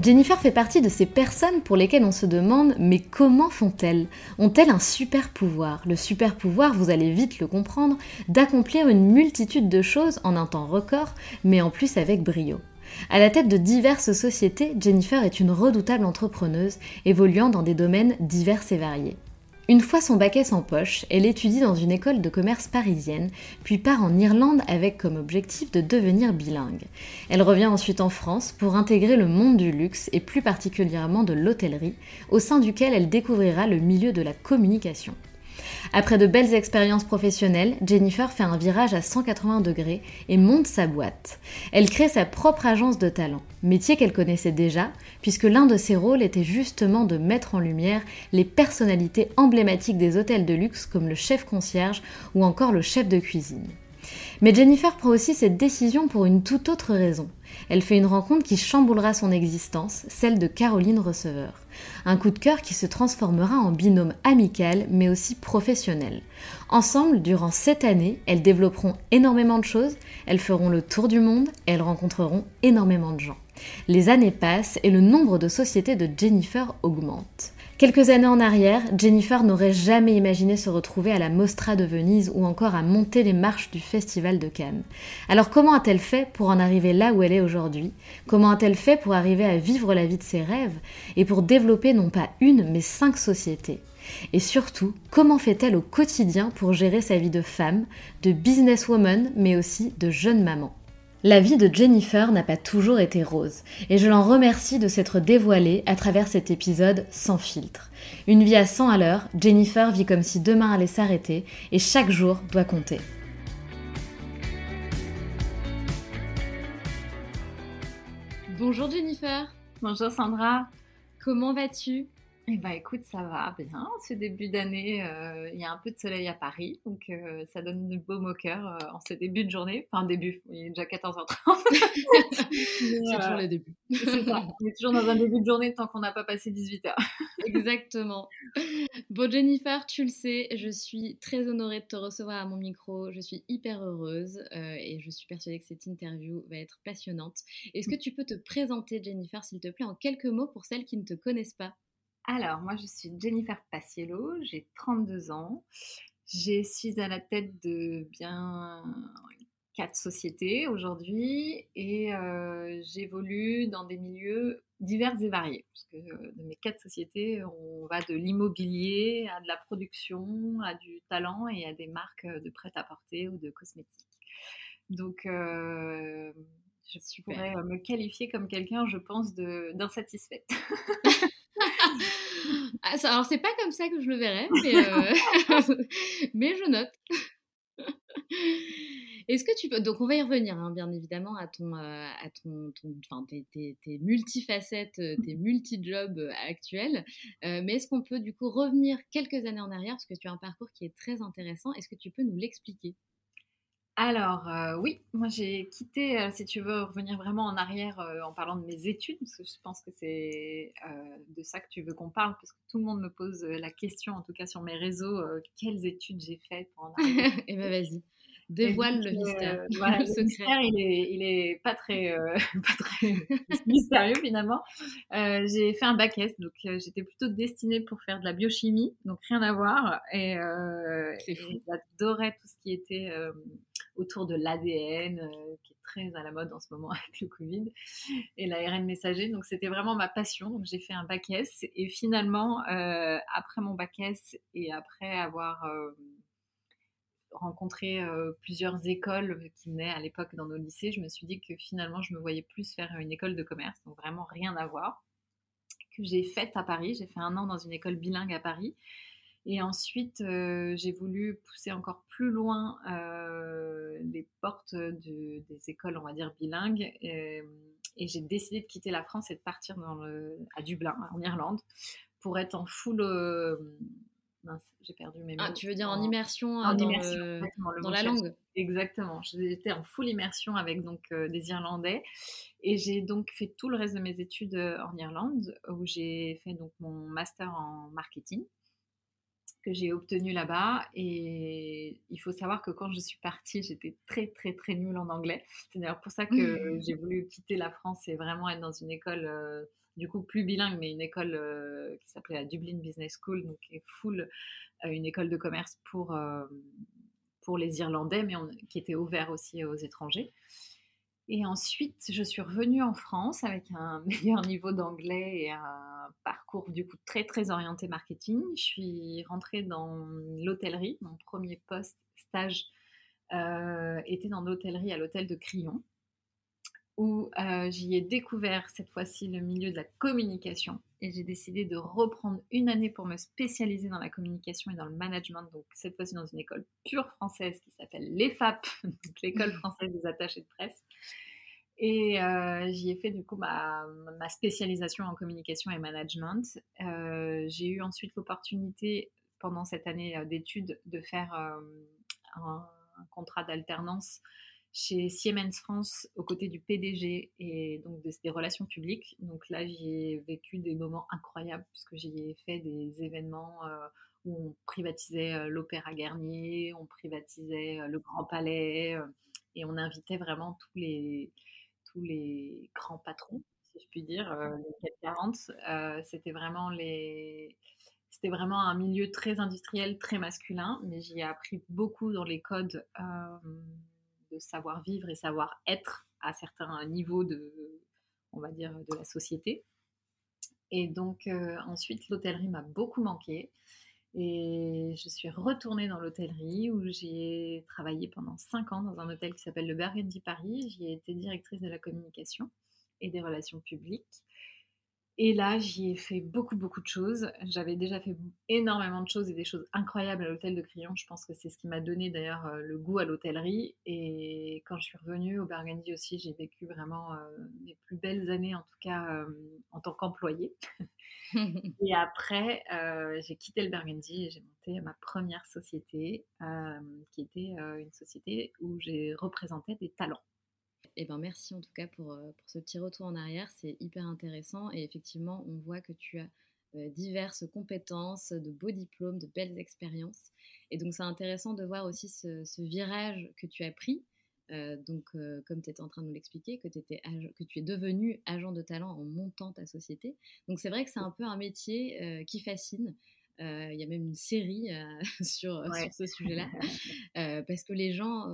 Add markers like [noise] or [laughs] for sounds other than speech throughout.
Jennifer fait partie de ces personnes pour lesquelles on se demande mais comment font-elles? Ont-elles un super pouvoir? Le super pouvoir, vous allez vite le comprendre, d'accomplir une multitude de choses en un temps record, mais en plus avec brio. À la tête de diverses sociétés, Jennifer est une redoutable entrepreneuse, évoluant dans des domaines divers et variés. Une fois son bac S en poche, elle étudie dans une école de commerce parisienne, puis part en Irlande avec comme objectif de devenir bilingue. Elle revient ensuite en France pour intégrer le monde du luxe et plus particulièrement de l'hôtellerie, au sein duquel elle découvrira le milieu de la communication. Après de belles expériences professionnelles, Jennifer fait un virage à 180 degrés et monte sa boîte. Elle crée sa propre agence de talent, métier qu'elle connaissait déjà, puisque l'un de ses rôles était justement de mettre en lumière les personnalités emblématiques des hôtels de luxe comme le chef concierge ou encore le chef de cuisine. Mais Jennifer prend aussi cette décision pour une toute autre raison. Elle fait une rencontre qui chamboulera son existence, celle de Caroline Receveur. Un coup de cœur qui se transformera en binôme amical mais aussi professionnel. Ensemble, durant cette année, elles développeront énormément de choses, elles feront le tour du monde et elles rencontreront énormément de gens. Les années passent et le nombre de sociétés de Jennifer augmente. Quelques années en arrière, Jennifer n'aurait jamais imaginé se retrouver à la Mostra de Venise ou encore à monter les marches du Festival de Cannes. Alors comment a-t-elle fait pour en arriver là où elle est aujourd'hui? Comment a-t-elle fait pour arriver à vivre la vie de ses rêves et pour développer non pas une mais cinq sociétés? Et surtout, comment fait-elle au quotidien pour gérer sa vie de femme, de businesswoman, mais aussi de jeune maman? La vie de Jennifer n'a pas toujours été rose, et je l'en remercie de s'être dévoilée à travers cet épisode sans filtre. Une vie à 100 à l'heure, Jennifer vit comme si demain allait s'arrêter, et chaque jour doit compter. Bonjour Jennifer. Bonjour Sandra. Comment vas-tu? Eh ben, écoute, ça va bien. Ce début d'année, euh, il y a un peu de soleil à Paris, donc euh, ça donne du beau au cœur euh, en ce début de journée. Enfin, début, il est déjà 14h30. [laughs] c'est toujours les débuts. c'est ça. On est toujours dans un début de journée tant qu'on n'a pas passé 18h. [laughs] Exactement. Bon, Jennifer, tu le sais, je suis très honorée de te recevoir à mon micro. Je suis hyper heureuse et je suis persuadée que cette interview va être passionnante. Est-ce que tu peux te présenter, Jennifer, s'il te plaît, en quelques mots pour celles qui ne te connaissent pas? Alors, moi, je suis Jennifer Paciello, j'ai 32 ans. Je suis à la tête de bien quatre sociétés aujourd'hui et euh, j'évolue dans des milieux divers et variés. Parce que euh, de mes quatre sociétés, on va de l'immobilier à de la production, à du talent et à des marques de prêt-à-porter ou de cosmétiques. Donc, euh, je pourrais me qualifier comme quelqu'un, je pense, d'insatisfaite. [laughs] [laughs] Ah, alors, c'est pas comme ça que je le verrais, mais, [laughs] euh, [laughs] mais je note. Est-ce que tu peux donc on va y revenir hein, bien évidemment à ton à ton, enfin tes, tes, tes, multifacettes, tes multi-jobs actuels, mais est-ce qu'on peut du coup revenir quelques années en arrière? Parce que tu as un parcours qui est très intéressant. Est-ce que tu peux nous l'expliquer? Alors oui, moi j'ai quitté, si tu veux revenir vraiment en arrière en parlant de mes études, parce que je pense que c'est de ça que tu veux qu'on parle, parce que tout le monde me pose la question, en tout cas sur mes réseaux, quelles études j'ai faites pour en arriver. [laughs] Eh ben vas-y. Dévoile le mystère. [laughs] le, mystère, il est, il est pas très, [laughs] pas très mystérieux finalement. j'ai fait un bac S, donc j'étais plutôt destinée pour faire de la biochimie, donc rien à voir. Et, et j'adorais tout ce qui était autour de l'ADN, euh, qui est très à la mode en ce moment [laughs] avec le Covid, et l'ARN messager. Donc c'était vraiment ma passion. Donc j'ai fait un bac S. Et finalement, euh, après mon bac S et après avoir euh, rencontré plusieurs écoles qui venaient à l'époque dans nos lycées, je me suis dit que finalement je me voyais plus faire une école de commerce, donc vraiment rien à voir, que j'ai faite à Paris. J'ai fait un an dans une école bilingue à Paris. Et ensuite, euh, j'ai voulu pousser encore plus loin euh, les portes des écoles, on va dire, bilingues. Et, j'ai décidé de quitter la France et de partir dans le, à Dublin, en Irlande, pour être en full... Euh, mince, j'ai perdu mes ah, mots. Ah, tu veux dire en, immersion, dans, dans la langue? Exactement. J'étais en full immersion avec donc des Irlandais. Et j'ai donc fait tout le reste de mes études en Irlande, où j'ai fait donc mon master en marketing que j'ai obtenu là-bas. Et il faut savoir que quand je suis partie, j'étais très, très, très nulle en anglais. C'est d'ailleurs pour ça que j'ai voulu quitter la France et vraiment être dans une école, euh, du coup, plus bilingue, mais une école euh, qui s'appelait la Dublin Business School, donc qui est full, euh, une école de commerce pour, pour les Irlandais, mais qui était ouvert aussi aux étrangers. Et ensuite, je suis revenue en France avec un [laughs] meilleur niveau d'anglais et un parcours du coup très très orienté marketing. Je suis rentrée dans l'hôtellerie. Mon premier poste stage euh, était dans l'hôtellerie à l'hôtel de Crillon, où euh, j'y ai découvert cette fois-ci le milieu de la communication. Et j'ai décidé de reprendre une année pour me spécialiser dans la communication et dans le management. Donc cette fois-ci dans une école pure française qui s'appelle l'EFAP, [laughs] l'école [laughs] française des attachés de presse. Et euh, j'y ai fait du coup ma, ma, spécialisation en communication et management. Euh, j'ai eu ensuite l'opportunité pendant cette année euh, d'études de faire un, un, contrat d'alternance chez Siemens France aux côtés du PDG et donc des, relations publiques. Donc là, j'y ai vécu des moments incroyables puisque j'y ai fait des événements où on privatisait l'Opéra Garnier, on privatisait le Grand Palais et on invitait vraiment tous les tous les grands patrons, si je puis dire, euh, les 440. Euh, c'était vraiment les c'était vraiment un milieu très industriel, très masculin, mais j'y ai appris beaucoup dans les codes euh, de savoir-vivre et savoir-être à certains niveaux de, on va dire, de la société. Et donc ensuite, l'hôtellerie m'a beaucoup manqué. Et je suis retournée dans l'hôtellerie où j'ai travaillé pendant 5 ans dans un hôtel qui s'appelle le Burgundy Paris. J'y ai été directrice de la communication et des relations publiques. Et là, j'y ai fait beaucoup, beaucoup de choses. J'avais déjà fait énormément de choses et des choses incroyables à l'hôtel de Crillon. Je pense que c'est ce qui m'a donné d'ailleurs euh, le goût à l'hôtellerie. Et quand je suis revenue au Burgundy aussi, j'ai vécu vraiment euh, mes plus belles années, en tout cas euh, en tant qu'employée. [laughs] et après, j'ai quitté le Burgundy et j'ai monté ma première société, qui était une société où j'ai représenté des talents. Eh ben merci en tout cas pour, euh, pour ce petit retour en arrière, c'est hyper intéressant et effectivement on voit que tu as euh, diverses compétences, de beaux diplômes, de belles expériences et donc c'est intéressant de voir aussi ce, virage que tu as pris. Euh, donc, comme tu étais en train de nous l'expliquer, que, que tu es devenu agent de talent en montant ta société. Donc, c'est vrai que c'est un peu un métier qui fascine. Il y a même une série [laughs] sur, sur, ce sujet-là, [laughs] parce que les gens,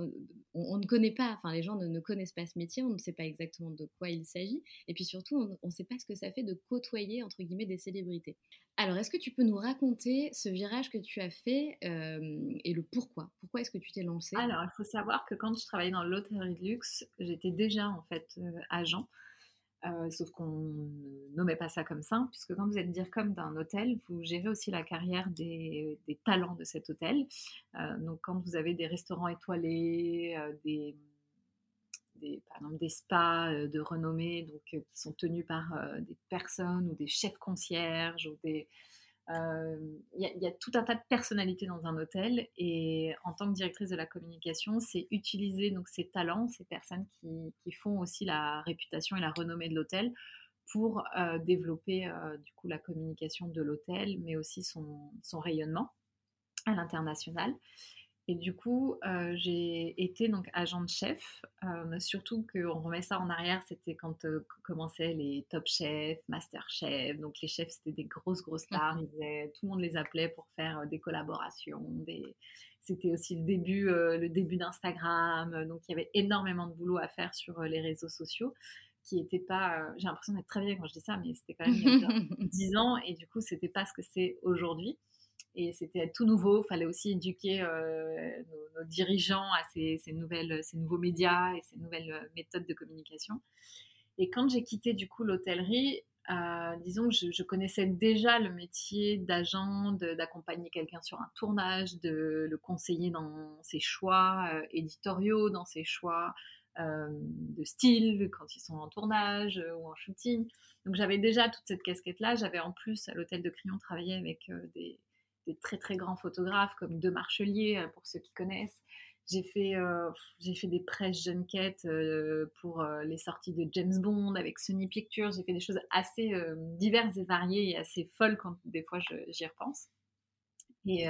on, ne connaît pas, enfin les gens ne, connaissent pas ce métier, on ne sait pas exactement de quoi il s'agit, et puis surtout, on ne sait pas ce que ça fait de côtoyer entre guillemets des célébrités. Alors, est-ce que tu peux nous raconter ce virage que tu as fait et le pourquoi? Pourquoi est-ce que tu t'es lancé Alors, il faut savoir que quand je travaillais dans l'hôtellerie de luxe, j'étais déjà en fait agent. Euh, sauf qu'on ne nommait pas ça comme ça, puisque quand vous êtes dire comme d'un hôtel, vous gérez aussi la carrière des, talents de cet hôtel. Euh, donc quand vous avez des restaurants étoilés, euh, des, par exemple des spas de renommée, donc qui sont tenus par des personnes ou des chefs concierges ou des il y, a tout un tas de personnalités dans un hôtel et en tant que directrice de la communication, c'est utiliser donc ces talents, ces personnes qui, font aussi la réputation et la renommée de l'hôtel pour développer du coup la communication de l'hôtel, mais aussi son rayonnement à l'international. Et du coup, euh, j'ai été donc agent de chef. Euh, surtout qu'on remet ça en arrière, c'était quand euh, commençaient les top chefs, master chefs. Donc les chefs, c'était des grosses, grosses stars. tout le monde les appelait pour faire des collaborations. Des... C'était aussi le début, le début d'Instagram. Donc il y avait énormément de boulot à faire sur les réseaux sociaux qui n'était pas. J'ai l'impression d'être très vieille quand je dis ça, mais c'était quand même il y a [laughs] 10 ans. Et du coup, c'était pas ce que c'est aujourd'hui et c'était tout nouveau. Il fallait aussi éduquer euh, nos, dirigeants à ces, nouvelles, ces nouveaux médias et ces nouvelles euh, méthodes de communication. Et quand j'ai quitté du coup l'hôtellerie, euh, disons que je, connaissais déjà le métier d'agent, d'accompagner quelqu'un sur un tournage, de le conseiller dans ses choix éditoriaux, dans ses choix de style quand ils sont en tournage ou en shooting. Donc j'avais déjà toute cette casquette-là. J'avais en plus à l'hôtel de Crillon travaillé avec des, des très très grands photographes comme De Marchelier, euh, pour ceux qui connaissent. J'ai fait, euh, fait des presse junket euh, pour les sorties de James Bond avec Sony Pictures. J'ai fait des choses assez diverses et variées et assez folles quand des fois j'y repense. Et,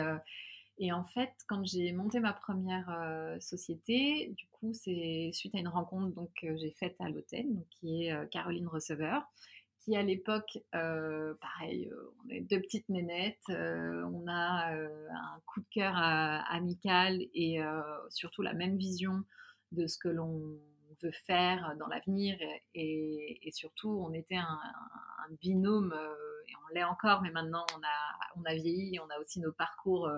et, en fait, quand j'ai monté ma première société, du coup, c'est suite à une rencontre donc, que j'ai faite à l'hôtel, qui est Caroline Receveur, qui à l'époque, euh, pareil, euh, on est deux petites nénettes, euh, on a un coup de cœur amical et surtout la même vision de ce que l'on veut faire dans l'avenir et, surtout on était un, binôme et on l'est encore mais maintenant on a, on a vieilli on a aussi nos parcours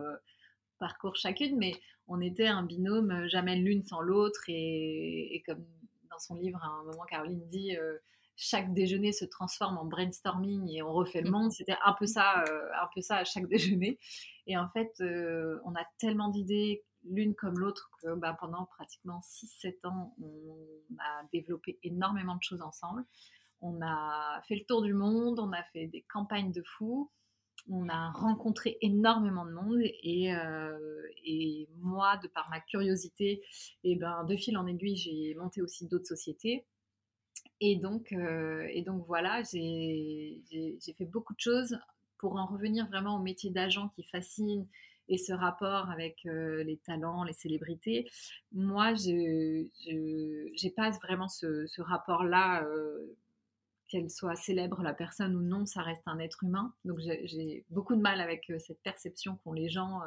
parcours chacune mais on était un binôme jamais l'une sans l'autre et, et, comme dans son livre à un moment Caroline dit chaque déjeuner se transforme en brainstorming et on refait le mmh. monde. C'était un peu ça, euh, un peu ça à chaque [laughs] déjeuner. Et en fait, euh, on a tellement d'idées l'une comme l'autre que bah, pendant pratiquement 6-7 ans, on a développé énormément de choses ensemble. On a fait le tour du monde, on a fait des campagnes de fous, on a rencontré énormément de monde et, euh, et moi, de par ma curiosité, et ben, de fil en aiguille, j'ai monté aussi d'autres sociétés et donc, euh, et donc voilà, j'ai fait beaucoup de choses pour en revenir vraiment au métier d'agent qui fascine et ce rapport avec euh, les talents, les célébrités. Moi, je n'ai pas vraiment ce, rapport-là, euh, qu'elle soit célèbre la personne ou non, ça reste un être humain. Donc j'ai beaucoup de mal avec cette perception qu'ont les gens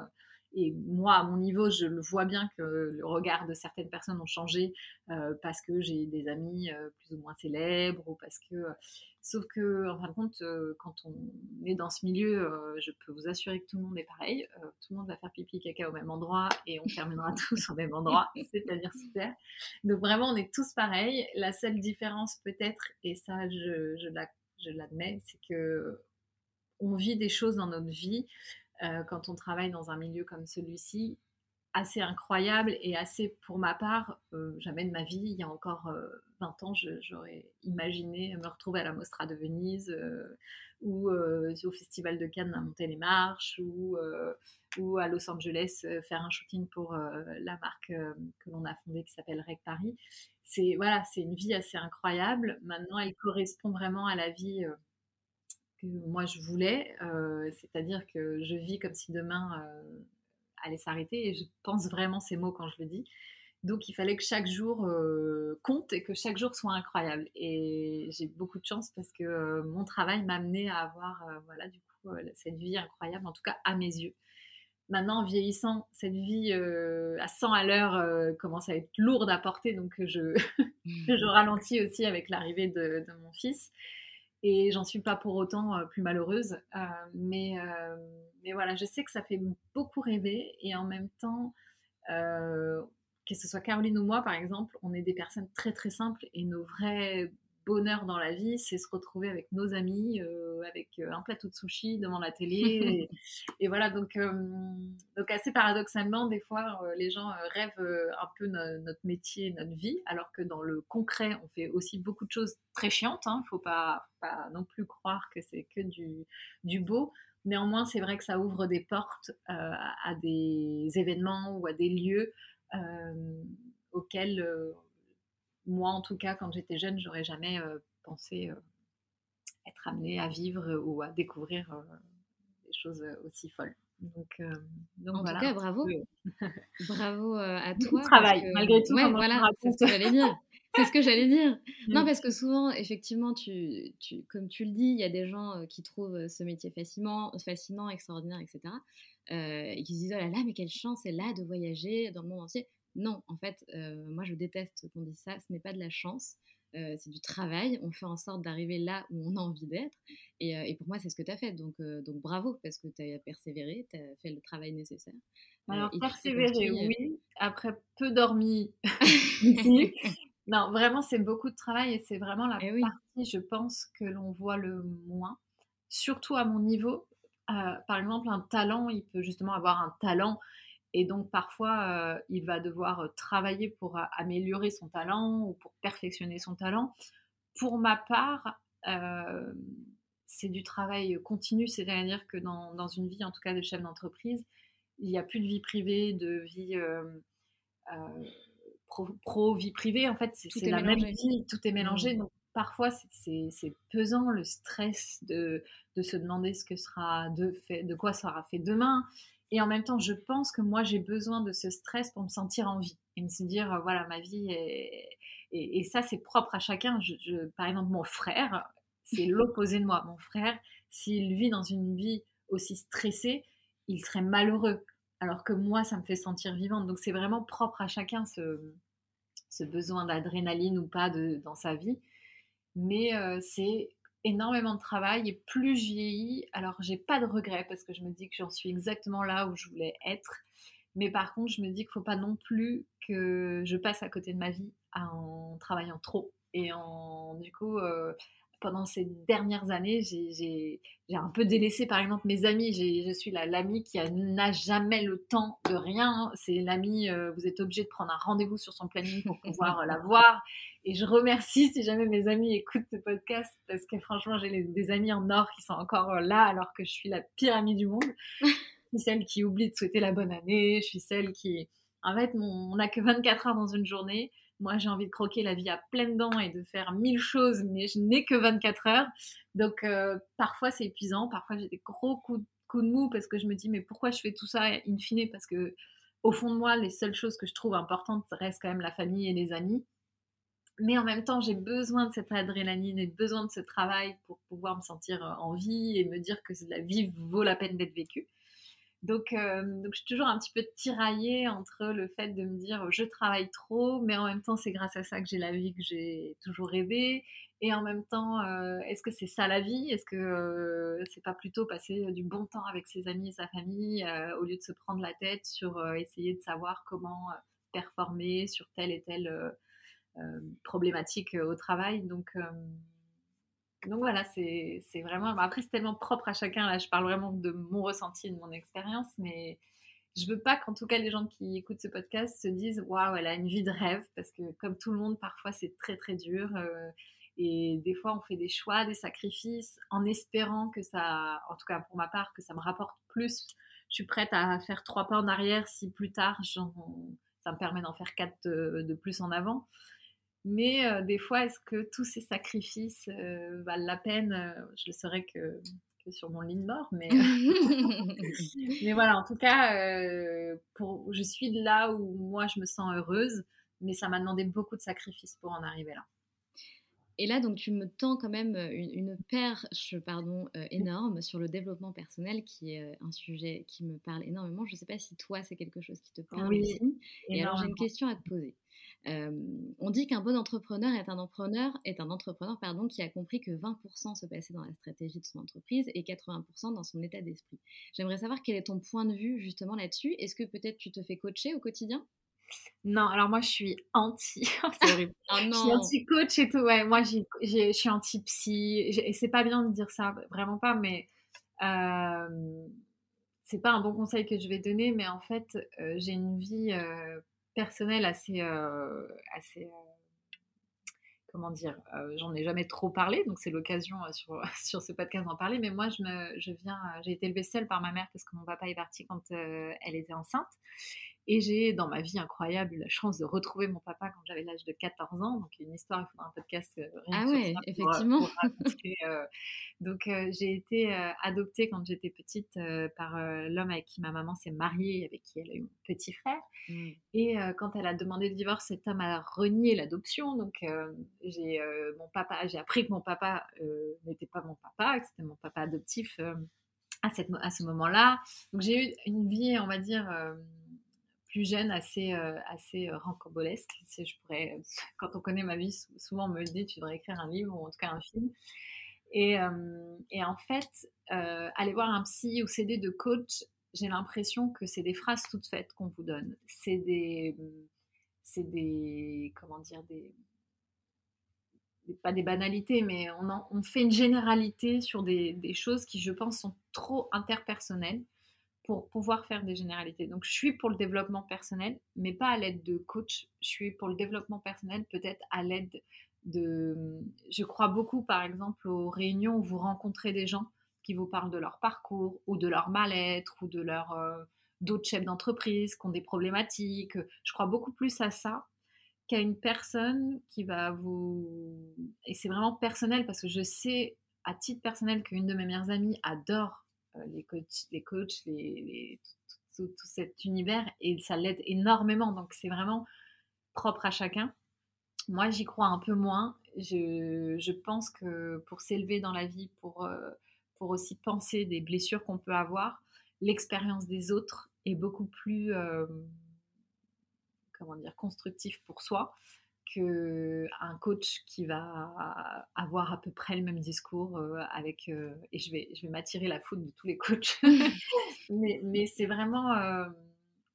et moi, à mon niveau, je le vois bien que le regard de certaines personnes ont changé euh, parce que j'ai des amis euh, plus ou moins célèbres ou parce que. Sauf que, en fin de compte, euh, quand on est dans ce milieu, je peux vous assurer que tout le monde est pareil. tout le monde va faire pipi caca au même endroit et on terminera [laughs] tous au même endroit, c'est-à-dire super. Donc vraiment, on est tous pareils. La seule différence peut-être, et ça, je, je l'admets, c'est que on vit des choses dans notre vie euh, quand on travaille dans un milieu comme celui-ci, assez incroyable et assez, pour ma part, euh, jamais de ma vie, il y a encore 20 euh, ans, j'aurais imaginé me retrouver à la Mostra de Venise ou au Festival de Cannes à monter les marches ou, ou à Los Angeles faire un shooting pour la marque que l'on a fondée qui s'appelle Rec Paris. C'est voilà, c'est une vie assez incroyable. Maintenant, elle correspond vraiment à la vie que moi je voulais, euh, c'est-à-dire que je vis comme si demain euh, allait s'arrêter et je pense vraiment ces mots quand je le dis. Donc il fallait que chaque jour euh, compte et que chaque jour soit incroyable. Et j'ai beaucoup de chance parce que mon travail m'a amené à avoir voilà, du coup, cette vie incroyable, en tout cas à mes yeux. Maintenant, en vieillissant, cette vie à 100 à l'heure commence à être lourde à porter, donc je, [laughs] je ralentis aussi avec l'arrivée de, de, mon fils. Et j'en suis pas pour autant euh, plus malheureuse. Euh, mais, euh, mais voilà, je sais que ça fait beaucoup rêver. Et en même temps, que ce soit Caroline ou moi, par exemple, on est des personnes très très simples. Et nos vrais bonheur dans la vie, c'est se retrouver avec nos amis, euh, avec euh, un plateau de sushi devant la télé. [laughs] et, voilà, donc, donc assez paradoxalement, des fois, les gens rêvent un peu notre métier, notre vie, alors que dans le concret, on fait aussi beaucoup de choses très chiantes. Il hein. ne faut pas, pas, non plus croire que c'est que du, du beau. Néanmoins, c'est vrai que ça ouvre des portes à des événements ou à des lieux auxquels moi, en tout cas, quand j'étais jeune, j'aurais jamais euh, pensé euh, être amenée à vivre ou à découvrir euh, des choses aussi folles. Donc, donc en tout cas, bravo. [laughs] bravo à toi. travail, malgré tout. Ouais, voilà, c'est ce que j'allais dire. [laughs] C'est ce que j'allais dire. Non, parce que souvent, effectivement, tu, tu, comme tu le dis, il y a des gens qui trouvent ce métier fascinant, fascinant extraordinaire, etc. et qui se disent, oh là là, mais quelle chance est là de voyager dans le monde entier. Non, en fait, euh, moi je déteste qu'on dise ça, ce n'est pas de la chance, euh, c'est du travail, on fait en sorte d'arriver là où on a envie d'être, et, euh, pour moi c'est ce que tu as fait, donc, donc bravo, parce que tu as persévéré, tu as fait le travail nécessaire. Alors persévérer, oui, après peu dormi [laughs] non, vraiment c'est beaucoup de travail, et c'est vraiment la eh partie, je pense, que l'on voit le moins, surtout à mon niveau. par exemple, un talent, il peut justement avoir un talent et donc parfois, euh, il va devoir euh, travailler pour améliorer son talent ou pour perfectionner son talent. Pour ma part, euh, c'est du travail continu, c'est-à-dire que dans, dans, une vie, en tout cas de chef d'entreprise, il n'y a plus de vie privée, de vie pro, vie privée. En fait, c'est la même vie, tout est mélangé. Mmh. Donc parfois, c'est pesant le stress de, de, se demander ce que sera de, fait, de quoi sera fait demain. Et en même temps, je pense que moi, j'ai besoin de ce stress pour me sentir en vie et me dire, euh, voilà, ma vie est... Et, ça, c'est propre à chacun. Je, par exemple, mon frère, c'est [laughs] l'opposé de moi. Mon frère, s'il vit dans une vie aussi stressée, il serait malheureux. Alors que moi, ça me fait sentir vivante. Donc, c'est vraiment propre à chacun ce, ce besoin d'adrénaline ou pas de, dans sa vie. Mais euh, c'est énormément de travail et plus je vieillis, alors j'ai pas de regrets parce que je me dis que j'en suis exactement là où je voulais être. Mais par contre, je me dis qu'il faut pas non plus que je passe à côté de ma vie en travaillant trop et en du coup euh, pendant ces dernières années, j'ai un peu délaissé par exemple mes amis. Je suis l'amie qui n'a jamais le temps de rien. C'est l'amie, euh, vous êtes obligé de prendre un rendez-vous sur son planning pour pouvoir euh, la [laughs] voir. Et je remercie si jamais mes amis écoutent ce podcast parce que franchement, j'ai des amis en or qui sont encore euh, là alors que je suis la pire amie du monde. [laughs] je suis celle qui oublie de souhaiter la bonne année. Je suis celle qui. En fait, on n'a que 24 heures dans une journée. Moi, j'ai envie de croquer la vie à pleines dents et de faire mille choses, mais je n'ai que 24 heures. Donc, euh, parfois, c'est épuisant. Parfois, j'ai des gros coups, de mou parce que je me dis, mais pourquoi je fais tout ça in fine? Parce que, au fond de moi, les seules choses que je trouve importantes restent quand même la famille et les amis. Mais en même temps, j'ai besoin de cette adrénaline et besoin de ce travail pour pouvoir me sentir euh, en vie et me dire que la vie vaut la peine d'être vécue. Donc, euh, donc, je suis toujours un petit peu tiraillée entre le fait de me dire je travaille trop, mais en même temps, c'est grâce à ça que j'ai la vie que j'ai toujours rêvé. Et en même temps, euh, est-ce que c'est ça la vie? Est-ce que euh, c'est pas plutôt passer du bon temps avec ses amis et sa famille au lieu de se prendre la tête sur essayer de savoir comment performer sur telle et telle problématique au travail? Donc, donc voilà, c'est vraiment. Après, c'est tellement propre à chacun. Là, je parle vraiment de mon ressenti de mon expérience, mais je veux pas qu'en tout cas les gens qui écoutent ce podcast se disent waouh, elle a une vie de rêve, parce que comme tout le monde, parfois c'est très très dur. Euh, et des fois, on fait des choix, des sacrifices, en espérant que ça, en tout cas pour ma part, que ça me rapporte plus. Je suis prête à faire trois pas en arrière si plus tard, ça me permet d'en faire quatre de plus en avant. Mais euh, des fois, est-ce que tous ces sacrifices euh, valent la peine? Euh, Je le saurais que, sur mon lit de mort, mais, [laughs] mais voilà, en tout cas, pour, je suis là où moi je me sens heureuse, mais ça m'a demandé beaucoup de sacrifices pour en arriver là. Et là, donc, tu me tends quand même une, perche pardon, énorme sur le développement personnel, qui est un sujet qui me parle énormément. Je ne sais pas si toi, c'est quelque chose qui te parle oui, aussi. Et alors, j'ai une question à te poser on dit qu'un bon entrepreneur est un entrepreneur, est un entrepreneur pardon, qui a compris que 20% se passait dans la stratégie de son entreprise et 80% dans son état d'esprit. J'aimerais savoir quel est ton point de vue justement là-dessus. Est-ce que peut-être tu te fais coacher au quotidien? Non, alors moi je suis anti, [laughs] c'est horrible. Oh Je suis anti-coach et tout. Ouais, moi je suis anti-psy. Et c'est pas bien de dire ça, vraiment pas, mais euh, c'est pas un bon conseil que je vais donner, mais en fait, euh, j'ai une vie euh, personnelle assez, assez comment dire, j'en ai jamais trop parlé, donc c'est l'occasion sur, [laughs] sur ce podcast d'en parler. Mais moi, je, me, je viens, j'ai été élevée seule par ma mère parce que mon papa est parti quand elle était enceinte. Et j'ai, dans ma vie incroyable, eu la chance de retrouver mon papa quand j'avais l'âge de 14 ans. Donc, une histoire, il faudra un podcast euh, rien Ah ouais, pour, euh, effectivement. pour [laughs] raconter. euh. Donc, euh, j'ai été adoptée quand j'étais petite par l'homme avec qui ma maman s'est mariée, avec qui elle a eu mon petit frère. Mm. Et quand elle a demandé le divorce, cet homme a renié l'adoption. Donc, j'ai mon papa, j'ai appris que mon papa n'était pas mon papa, que c'était mon papa adoptif à, cette, à ce moment-là. Donc, j'ai eu une vie, on va dire, plus jeune, assez, euh, assez euh, rocambolesque. Si je pourrais, [laughs] quand on connaît ma vie, sou- souvent on me le dit, tu devrais écrire un livre ou en tout cas un film. Et, euh, et en fait, aller voir un psy ou s'aider de coach, j'ai l'impression que c'est des phrases toutes faites qu'on vous donne. C'est des, c'est des, comment dire, des, pas des banalités, mais on, on fait une généralité sur des, des choses qui, je pense, sont trop interpersonnelles pour pouvoir faire des généralités. Donc, je suis pour le développement personnel, mais pas à l'aide de coach. Je suis pour le développement personnel, peut-être à l'aide de... Je crois beaucoup, par exemple, aux réunions où vous rencontrez des gens qui vous parlent de leur parcours ou de leur mal-être ou de leur... euh, d'autres chefs d'entreprise qui ont des problématiques. Je crois beaucoup plus à ça qu'à une personne qui va vous... Et c'est vraiment personnel parce que je sais à titre personnel qu'une de mes meilleures amies adore les coachs, les coachs, les, tout- tout cet univers et ça l'aide énormément. Donc c'est vraiment propre à chacun. Moi, j'y crois un peu moins. Je, je pense que pour s'élever dans la vie, pour, euh, pour aussi penser des blessures qu'on peut avoir, l'expérience des autres est beaucoup plus, euh, comment dire, constructif pour soi qu'un coach qui va avoir à peu près le même discours euh, avec euh, et je vais je vais m'attirer la faute de tous les coachs. [laughs] [laughs] Mais, mais c'est vraiment euh,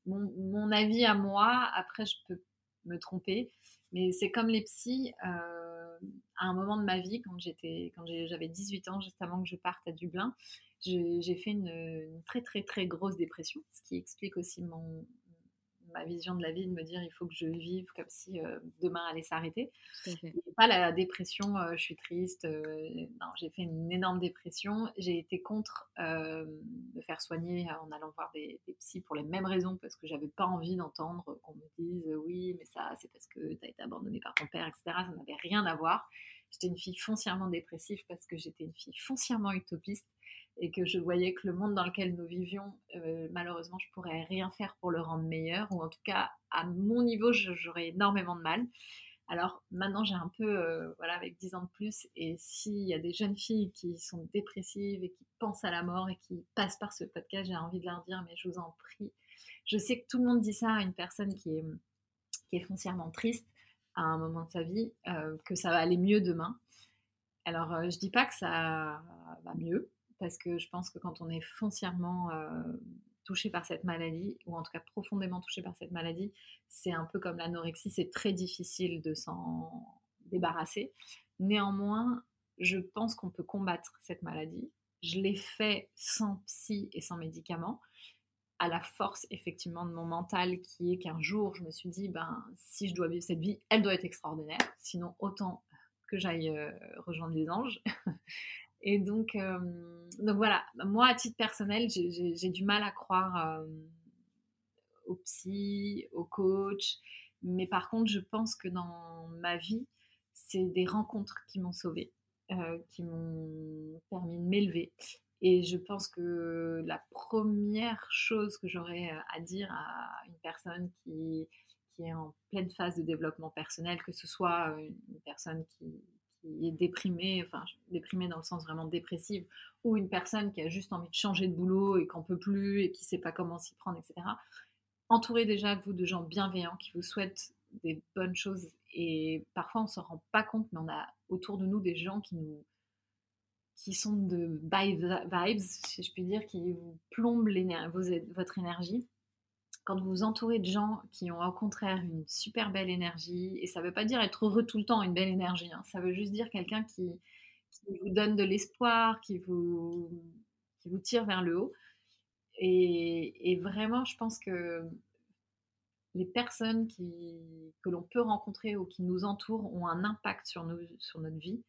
mon, mon avis à moi. Après je peux me tromper mais c'est comme les psys à un moment de ma vie quand j'étais quand j'avais 18 ans juste avant que je parte à Dublin j'ai j'ai fait une, une très très très grosse dépression ce qui explique aussi mon ma vision de la vie de me dire il faut que je vive comme si euh, demain allait s'arrêter pas la dépression, euh, je suis triste. euh, non, j'ai fait une énorme dépression. J'ai été contre me faire soigner en allant voir des, des psys pour les mêmes raisons, parce que j'avais pas envie d'entendre qu'on me dise oui, mais ça, c'est parce que tu as été abandonnée par ton père, etc. Ça n'avait rien à voir. J'étais une fille foncièrement dépressive parce que j'étais une fille foncièrement utopiste et que je voyais que le monde dans lequel nous vivions, euh, malheureusement, je pourrais rien faire pour le rendre meilleur, ou en tout cas, à mon niveau, j'aurais énormément de mal. Alors maintenant, j'ai un peu, euh, voilà, avec 10 ans de plus, et s'il y a des jeunes filles qui sont dépressives et qui pensent à la mort et qui passent par ce podcast, j'ai envie de leur dire, mais je vous en prie, je sais que tout le monde dit ça à une personne qui est, qui est foncièrement triste à un moment de sa vie, euh, que ça va aller mieux demain. Alors, je dis pas que ça va mieux, parce que je pense que quand on est foncièrement euh, touché par cette maladie, ou en tout cas profondément touché par cette maladie, c'est un peu comme l'anorexie, c'est très difficile de s'en débarrasser. Néanmoins, je pense qu'on peut combattre cette maladie. Je l'ai fait sans psy et sans médicaments, à la force effectivement de mon mental qui est qu'un jour je me suis dit, ben si je dois vivre cette vie, elle doit être extraordinaire, sinon autant que j'aille euh, rejoindre les anges. [laughs] Et donc, euh, donc voilà, moi à titre personnel, j'ai- du mal à croire euh, au psy, au coach, mais par contre, je pense que dans ma vie, c'est des rencontres qui m'ont sauvée, euh, qui m'ont permis de m'élever. Et je pense que la première chose que j'aurais euh, à dire à une personne qui, est en pleine phase de développement personnel, que ce soit une personne qui, qui est déprimée, enfin déprimée dans le sens vraiment dépressive, ou une personne qui a juste envie de changer de boulot et qu'en peut plus et qui ne sait pas comment s'y prendre, etc. Entourez déjà vous de gens bienveillants qui vous souhaitent des bonnes choses et parfois on ne s'en rend pas compte, mais on a autour de nous des gens qui nous qui sont de vibe- vibes, si je puis dire, qui vous plombent votre énergie. Quand vous vous entourez de gens qui ont au contraire une super belle énergie, et ça ne veut pas dire être heureux tout le temps, une belle énergie, hein, ça veut juste dire quelqu'un qui, vous donne de l'espoir, qui vous, qui vous tire vers le haut. Et, vraiment, je pense que les personnes que l'on peut rencontrer ou qui nous entourent ont un impact sur, nos, sur notre vie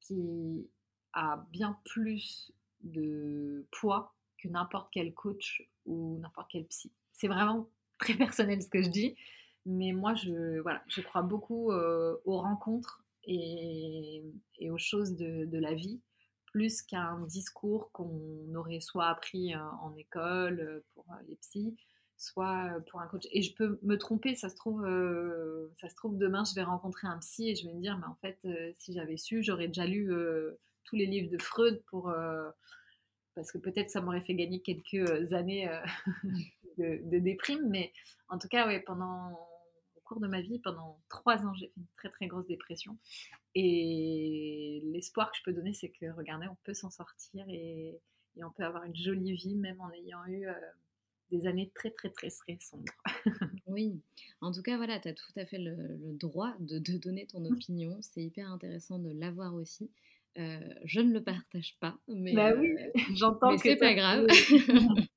qui a bien plus de poids que n'importe quel coach ou n'importe quel psy. C'est vraiment [laughs] très personnel ce que je dis, mais moi je, voilà, je crois beaucoup aux rencontres et, aux choses de, la vie, plus qu'un discours qu'on aurait soit appris en école pour les psys, soit pour un coach. Et je peux me tromper, ça se trouve, ça se trouve demain je vais rencontrer un psy et je vais me dire, mais en fait, si j'avais su, j'aurais déjà lu tous les livres de Freud pour parce que peut-être ça m'aurait fait gagner quelques années de, déprime, mais en tout cas, ouais, pendant au cours de ma vie, pendant trois ans, j'ai fait une très très grosse dépression. Et l'espoir que je peux donner, c'est que regardez, on peut s'en sortir et, on peut avoir une jolie vie, même en ayant eu euh, des années très très très très sombres. [laughs] oui, en tout cas, voilà, tu as tout à fait le, droit de, donner ton opinion. C'est hyper intéressant de l'avoir aussi. Euh, je ne le partage pas, mais, bah oui, euh, j'entends mais c'est pas grave. [laughs]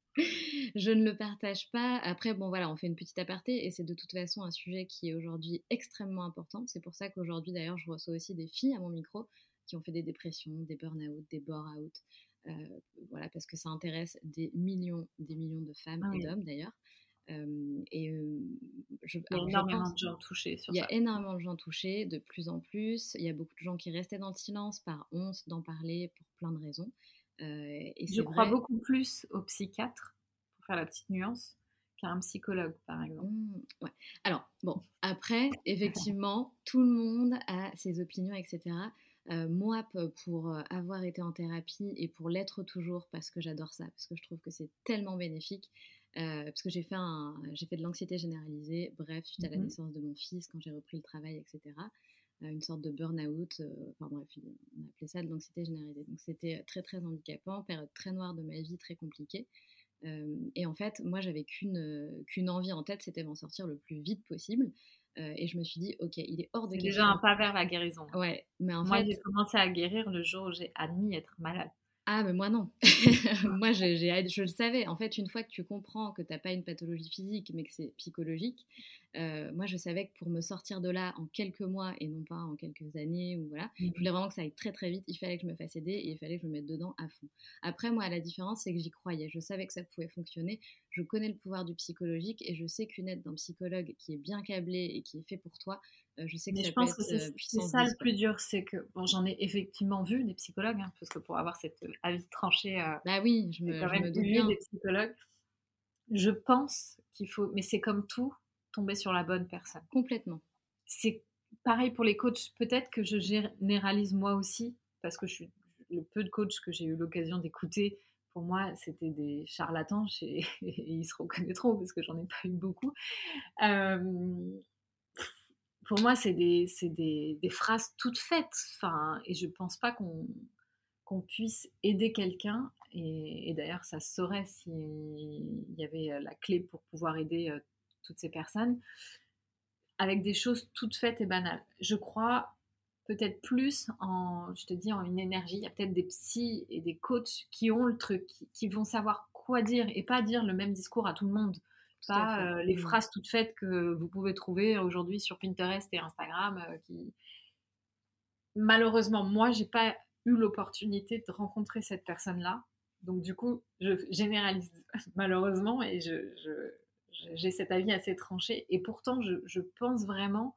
je ne le partage pas. Après, bon voilà, on fait une petite aparté et c'est de toute façon un sujet qui est aujourd'hui extrêmement important. C'est pour ça qu'aujourd'hui, d'ailleurs, je reçois aussi des filles à mon micro qui ont fait des dépressions, des burn-out, des bore-out. Euh, voilà, parce que ça intéresse des millions, des millions de femmes ah et d'hommes d'ailleurs. Euh, et euh, je, il y a énormément de gens touchés Il y a énormément de gens touchés, de plus en plus. Il y a beaucoup de gens qui restaient dans le silence par honte d'en parler pour plein de raisons. et je crois beaucoup plus aux psychiatres faire la petite nuance, qu'un psychologue, par exemple. Mmh, ouais. Alors, bon, après, effectivement, tout le monde a ses opinions, etc. Euh, moi, pour euh, avoir été en thérapie et pour l'être toujours, parce que j'adore ça, parce que je trouve que c'est tellement bénéfique, euh, parce que j'ai fait, un, j'ai fait de l'anxiété généralisée, bref, suite à la mmh naissance de mon fils, quand j'ai repris le travail, etc. une sorte de burn-out, enfin bref, on appelait ça de l'anxiété généralisée. Donc c'était très très handicapant, période très noire de ma vie, très compliquée et en fait, moi, j'avais qu'une qu'une envie en tête, c'était m'en sortir le plus vite possible. et je me suis dit, ok, il est hors de question. Déjà un pas vers la guérison. Ouais, mais en moi, j'ai commencé à guérir le jour où j'ai admis être malade. Ah, mais moi non. [laughs] moi, je le savais. En fait, une fois que tu comprends que tu n'as pas une pathologie physique, mais que c'est psychologique, euh, moi, je savais que pour me sortir de là en quelques mois et non pas en quelques années, ou voilà, je mmh voulais vraiment que ça aille très très vite. Il fallait que je me fasse aider et il fallait que je me mette dedans à fond. Après, moi, la différence, c'est que j'y croyais. Je savais que ça pouvait fonctionner. Je connais le pouvoir du psychologique et je sais qu'une aide d'un psychologue qui est bien câblé et qui est fait pour toi, euh, je sais que Mais ça je pense que c'est euh, ça le plus dur, c'est que bon, j'en ai effectivement vu des psychologues, hein, parce que pour avoir cette avis tranché, bah oui, je me, je me doute bien. des psychologues. Je pense qu'il faut, mais c'est comme tout, tomber sur la bonne personne. Complètement. C'est pareil pour les coachs. Peut-être que je généralise moi aussi, parce que je suis le peu de coachs que j'ai eu l'occasion d'écouter, pour moi, c'était des charlatans [laughs] et, ils se reconnaîtront parce que j'en ai pas eu beaucoup. Euh, pour moi, c'est des, des, des, phrases toutes faites. Enfin, et je pense pas qu'on qu'on puisse aider quelqu'un. Et, et d'ailleurs, ça se saurait s'il y avait la clé pour pouvoir aider euh, toutes ces personnes, avec des choses toutes faites et banales. Je crois peut-être plus en, je te dis, en une énergie. Il y a peut-être des psys et des coachs qui ont le truc, qui, vont savoir quoi dire et pas dire le même discours à tout le monde. pas euh, les mmh. phrases toutes faites que vous pouvez trouver aujourd'hui sur Pinterest et Instagram. Euh, qui... Malheureusement, moi, j'ai pas eu l'opportunité de rencontrer cette personne-là. Donc du coup, je généralise [laughs] malheureusement et je, j'ai cet avis assez tranché. Et pourtant, je, pense vraiment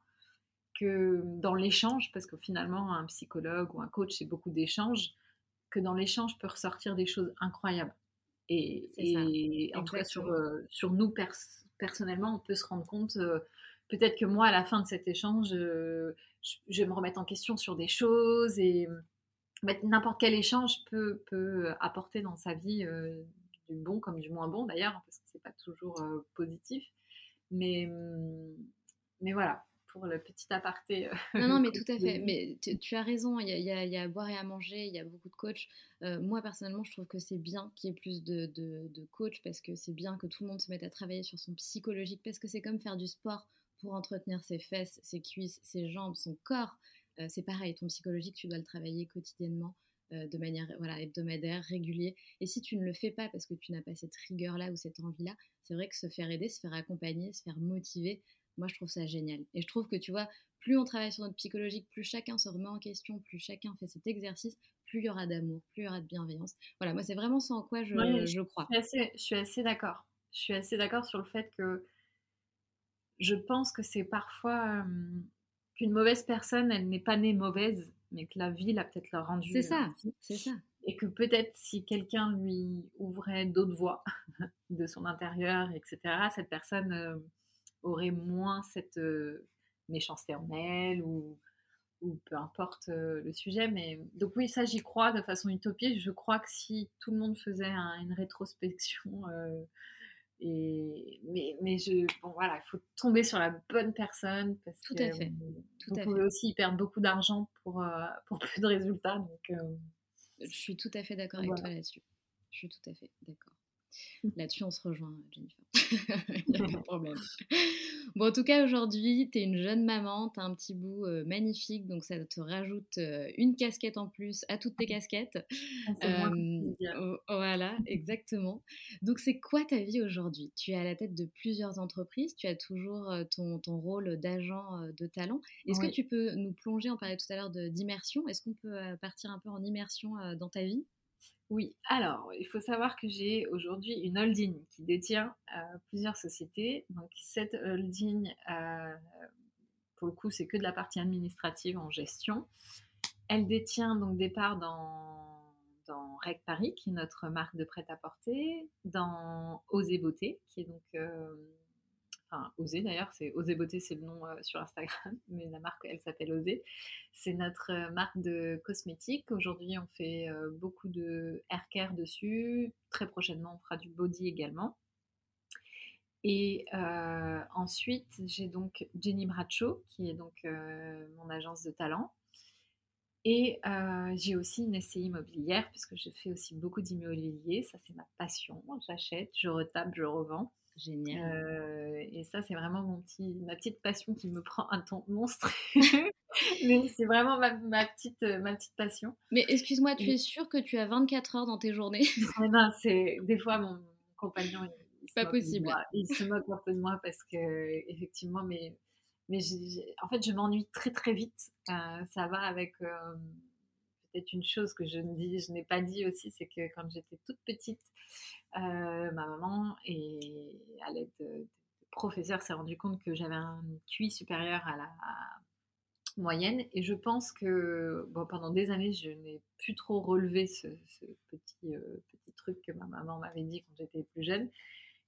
que dans l'échange, parce que finalement, un psychologue ou un coach, c'est beaucoup d'échanges, que dans l'échange peut ressortir des choses incroyables. Et, en tout cas, sur, euh, sur nous personnellement, on peut se rendre compte, euh, peut-être que moi, à la fin de cet échange, euh, je, vais me remettre en question sur des choses et n'importe quel échange peut, peut apporter dans sa vie du bon comme du moins bon d'ailleurs, parce que c'est pas toujours positif. Mais, mmh, mais voilà, pour le petit aparté. non, non, mais [laughs] tout à fait. Mais tu, as raison, il y, a, à boire et à manger, il y a beaucoup de coachs. moi, personnellement, je trouve que c'est bien qu'il y ait plus de, de, de coachs parce que c'est bien que tout le monde se mette à travailler sur son psychologique parce que c'est comme faire du sport pour entretenir ses fesses, ses cuisses, ses jambes, son corps. c'est pareil, ton psychologique, tu dois le travailler quotidiennement. Euh, de manière voilà, hebdomadaire, régulier. Et si tu ne le fais pas parce que tu n'as pas cette rigueur-là ou cette envie-là, c'est vrai que se faire aider, se faire accompagner, se faire motiver, moi je trouve ça génial. Et je trouve que tu vois, plus on travaille sur notre psychologique, plus chacun se remet en question, plus chacun fait cet exercice, plus il y aura d'amour, plus il y aura de bienveillance. Voilà, moi c'est vraiment ça en quoi je, je, crois. Je suis assez, d'accord. Je suis assez d'accord sur le fait que je pense que c'est parfois qu'une mauvaise personne, elle n'est pas née mauvaise, mais que la vie l'a peut-être leur rendu. C'est ça, c'est ça. Et que peut-être si quelqu'un lui ouvrait d'autres voies [laughs] de son intérieur, etc., cette personne euh, aurait moins cette euh, méchanceté en elle ou, ou peu importe euh, le sujet. Mais donc oui, ça j'y crois de façon utopique. Je crois que si tout le monde faisait une rétrospection et, mais, mais je, bon, voilà, il faut tomber sur la bonne personne parce Tout à fait. Tout vous pouvez aussi perdre beaucoup d'argent pour, euh, [laughs] pour peu de résultats. Donc, euh, je suis tout à fait d'accord avec toi là-dessus. Je suis tout à fait d'accord. Là-dessus, on se rejoint, Jennifer. [laughs] Il n'y a pas de problème. Bon, en tout cas, aujourd'hui, tu es une jeune maman, tu as un petit bout euh, magnifique, donc ça te rajoute euh, une casquette en plus à toutes tes casquettes. Ah, euh, voilà, exactement. Donc, c'est quoi ta vie aujourd'hui? Tu es à la tête de plusieurs entreprises, tu as toujours ton, ton, rôle d'agent de talent. Est-ce que tu peux nous plonger, on parlait tout à l'heure d'immersion, est-ce qu'on peut partir un peu en immersion dans ta vie? Oui, alors il faut savoir que j'ai aujourd'hui une holding qui détient euh, plusieurs sociétés. Donc cette holding, euh, pour le coup, c'est que de la partie administrative en gestion. Elle détient donc des parts dans, dans Paris, qui est notre marque de prêt-à-porter, dans Osé Beauté, qui est donc euh, enfin Osé d'ailleurs, c'est Osé Beauté, c'est le nom euh, sur Instagram, [laughs] mais la marque elle s'appelle Osé. C'est notre euh, marque de cosmétiques. Aujourd'hui, on fait euh, beaucoup de hair care dessus. Très prochainement, on fera du body également. Et ensuite, j'ai donc Jenny Bracho, qui est donc mon agence de talent. Et j'ai aussi une SCI immobilière, puisque je fais aussi beaucoup d'immobilier. Ça, c'est ma passion. J'achète, je retape, je revends. Génial. Euh, et ça, c'est vraiment mon petit, ma petite passion qui me prend un temps monstre. [laughs] Mais c'est vraiment ma, ma, petite, euh, ma petite passion. Mais excuse-moi, tu es sûre que tu as 24 heures dans tes journées? Ah [laughs] non, c'est des fois mon compagnon. Il, pas possible. Il se moque un peu de moi parce que effectivement, mais mais en fait, je m'ennuie très très vite. Euh, ça va avec peut-être une chose que je ne dis, je n'ai pas dit aussi, c'est que quand j'étais toute petite, euh, ma maman, et à l'aide de, professeurs, s'est rendu compte que j'avais un QI supérieur à la moyenne. Et je pense que pendant des années, je n'ai plus trop relevé ce, petit, euh, petit truc que ma maman m'avait dit quand j'étais plus jeune.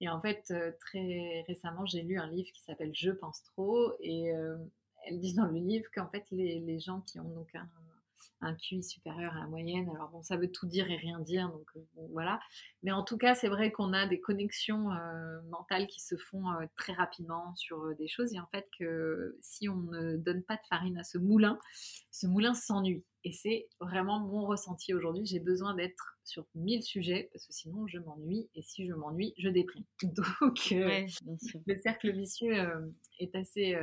Et en fait, euh, très récemment, j'ai lu un livre qui s'appelle Je pense trop. Et elle dit dans le livre qu'en fait, les, les, gens qui ont donc un, un QI supérieur à la moyenne. Alors bon, ça veut tout dire et rien dire, donc euh, voilà. Mais en tout cas, c'est vrai qu'on a des connexions euh, mentales qui se font euh, très rapidement sur des choses. Et en fait, que si on ne donne pas de farine à ce moulin, ce moulin s'ennuie. Et c'est vraiment mon ressenti aujourd'hui. J'ai besoin d'être sur mille sujets parce que sinon je m'ennuie. Et si je m'ennuie, je déprime. [laughs] Donc le cercle vicieux est assez.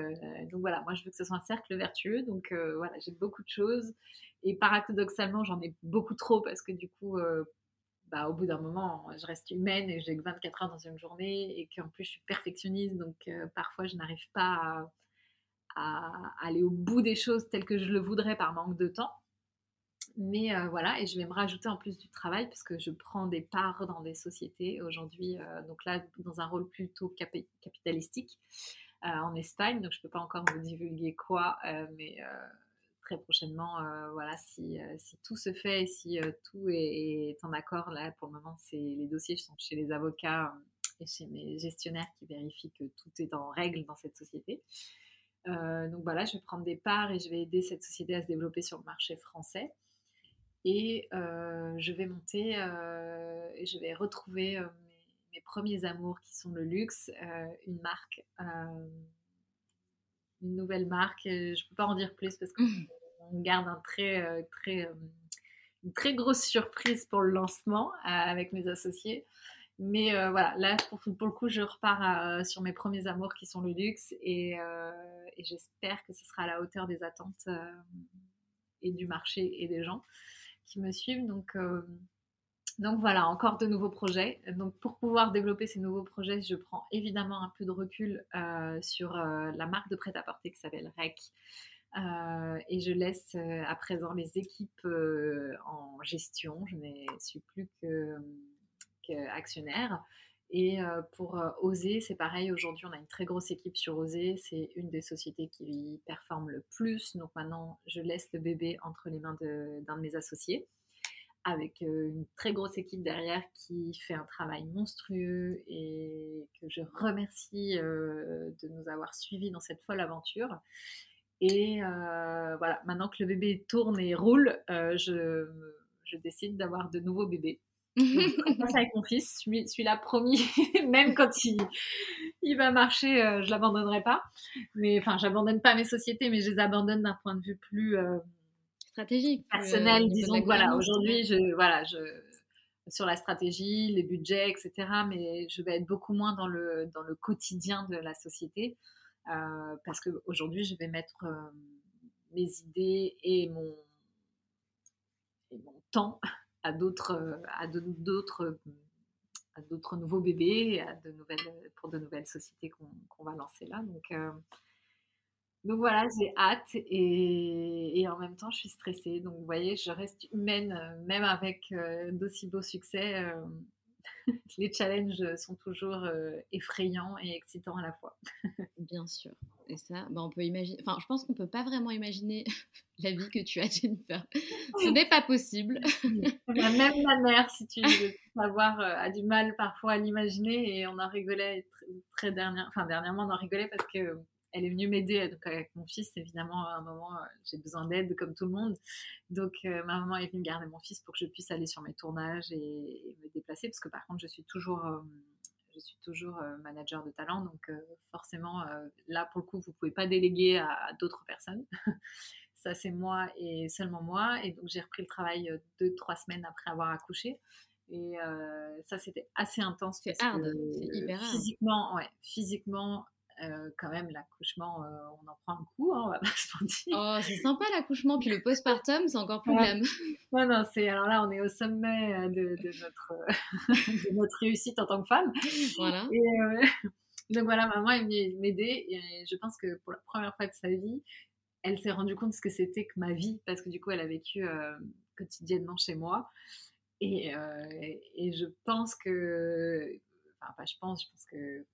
donc voilà, moi je veux que ce soit un cercle vertueux. Donc voilà, j'ai beaucoup de choses. Et paradoxalement, j'en ai beaucoup trop parce que du coup, euh, bah, au bout d'un moment, je reste humaine et j'ai que 24 heures dans une journée et qu'en plus, je suis perfectionniste. Donc, euh, parfois, je n'arrive pas à, aller au bout des choses telles que je le voudrais par manque de temps. Mais euh, voilà, et je vais me rajouter en plus du travail parce que je prends des parts dans des sociétés aujourd'hui, donc là, dans un rôle plutôt capitalistique en Espagne. Donc, je ne peux pas encore vous divulguer quoi, mais très prochainement, euh, voilà, si, euh, si, tout se fait et si euh, tout est, en accord, là, pour le moment, c'est les dossiers sont chez les avocats et chez mes gestionnaires qui vérifient que tout est en règle dans cette société. donc voilà, je vais prendre des parts et je vais aider cette société à se développer sur le marché français. Et je vais monter et je vais retrouver mes, premiers amours qui sont le luxe, une marque une nouvelle marque. Je ne peux pas en dire plus parce qu'on [laughs] mmh. garde très, très, une très grosse surprise pour le lancement avec mes associés. Mais voilà, là, pour, le coup, je repars sur mes premiers amours qui sont le luxe et, j'espère que ce sera à la hauteur des attentes et du marché et des gens qui me suivent. Donc, donc voilà, encore de nouveaux projets. Donc pour pouvoir développer ces nouveaux projets, je prends évidemment un peu de recul euh, sur euh, la marque de prêt-à-porter qui s'appelle REC. Euh, et je laisse à présent les équipes en gestion. Je ne suis plus qu'actionnaire. et pour Oser, c'est pareil. Aujourd'hui, on a une très grosse équipe sur Oser. C'est une des sociétés qui performe le plus. Donc maintenant, je laisse le bébé entre les mains d'un de mes associés avec une très grosse équipe derrière qui fait un travail monstrueux et que je remercie de nous avoir suivis dans cette folle aventure. Et voilà, maintenant que le bébé tourne et roule, je, je, décide d'avoir de nouveaux bébés. je [laughs] avec mon fils, celui-là promis, [laughs] même quand il, il va marcher, je l'abandonnerai pas. Mais enfin, j'abandonne pas mes sociétés, mais je les abandonne d'un point de vue plus stratégique. Personnel, disons. Voilà, aujourd'hui, je, voilà, je, sur la stratégie, les budgets, etc. Mais je vais être beaucoup moins dans le, dans le quotidien de la société euh, parce qu'aujourd'hui, je vais mettre euh, mes idées et mon, et mon temps [laughs] à d'autres, à d'autres, à d'autres nouveaux bébés, à de nouvelles, pour de nouvelles sociétés qu'on, va lancer là. Donc, euh, donc voilà, j'ai hâte et, en même temps, je suis stressée. Donc vous voyez, je reste humaine, même avec d'aussi beaux succès. Euh, [laughs] les challenges sont toujours effrayants et excitants à la fois. [laughs] Bien sûr. Et ça, bah, on peut imaginer. Enfin, je pense qu'on peut pas vraiment imaginer [laughs] la vie que tu as, Jennifer. Ce n'est pas possible. Même ma mère, si tu veux savoir, a du mal parfois à l'imaginer et on en rigolait très, très dernière... enfin, dernièrement, on en rigolait parce que elle est venue m'aider donc avec mon fils évidemment à un moment euh, j'ai besoin d'aide comme tout le monde. Donc euh, ma maman est venue garder mon fils pour que je puisse aller sur mes tournages et, me déplacer parce que par contre je suis toujours euh, je suis toujours manager de talent. Donc forcément là pour le coup vous pouvez pas déléguer à, d'autres personnes. [laughs] Ça c'est moi et seulement moi. Et donc j'ai repris le travail deux trois semaines après avoir accouché. Et ça c'était assez intense c'est hard c'est hyper hard. physiquement ouais physiquement euh, quand même, l'accouchement, euh, on en prend un coup, hein, on va pas [laughs] se mentir. Oh, c'est sympa l'accouchement, puis le postpartum, c'est encore plus. Ouais, [laughs] non, c'est, alors là, on est au sommet euh, de, notre, [laughs] de notre réussite en tant que femme. Voilà. donc voilà, maman est venue m'aider, et je pense que pour la première fois de sa vie, elle s'est rendue compte de ce que c'était que ma vie, parce que du coup, elle a vécu quotidiennement chez moi. Et, et, je pense que, enfin, pas je pense, je pense que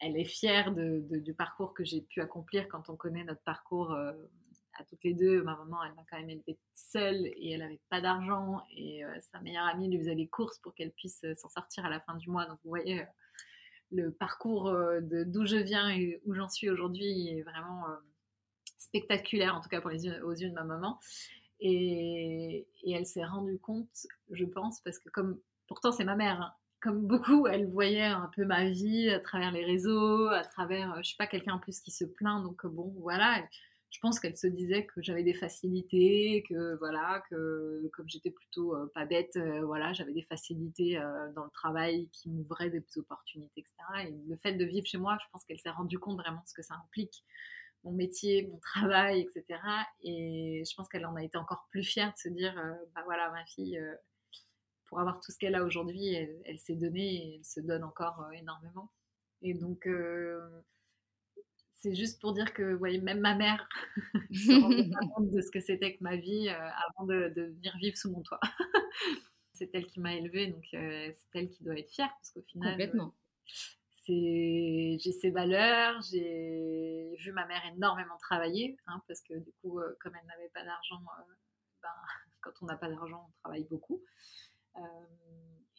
elle est fière de, du parcours que j'ai pu accomplir quand on connaît notre parcours euh, à toutes les deux. Ma maman, elle m'a quand même élevée seule et elle n'avait pas d'argent et euh, sa meilleure amie lui faisait les courses pour qu'elle puisse euh, s'en sortir à la fin du mois. Donc vous voyez, le parcours d'où je viens et où j'en suis aujourd'hui est vraiment spectaculaire, en tout cas pour les yeux, aux yeux de ma maman. Et, et elle s'est rendue compte, je pense, parce que comme pourtant c'est ma mère, hein, comme beaucoup, elle voyait un peu ma vie à travers les réseaux, à travers, je suis pas quelqu'un en plus qui se plaint, donc bon, voilà. Je pense qu'elle se disait que j'avais des facilités, que voilà, que comme j'étais plutôt euh, pas bête, euh, voilà, j'avais des facilités euh, dans le travail qui m'ouvraient des opportunités, etc. Et le fait de vivre chez moi, je pense qu'elle s'est rendue compte vraiment de ce que ça implique, mon métier, mon travail, etc. Et je pense qu'elle en a été encore plus fière de se dire, bah voilà, ma fille pour avoir tout ce qu'elle a aujourd'hui, elle, s'est donnée et elle se donne encore euh, énormément. Et donc, euh, c'est juste pour dire que même ma mère [laughs] se rendait pas [laughs] compte de ce que c'était que ma vie euh, avant de, venir vivre sous mon toit. [laughs] c'est elle qui m'a élevée, donc c'est elle qui doit être fière, parce qu'au final, Complètement. j'ai ses valeurs, j'ai vu ma mère énormément travailler, hein, parce que du coup, comme elle n'avait pas d'argent, ben, quand on n'a pas d'argent, on travaille beaucoup. Euh,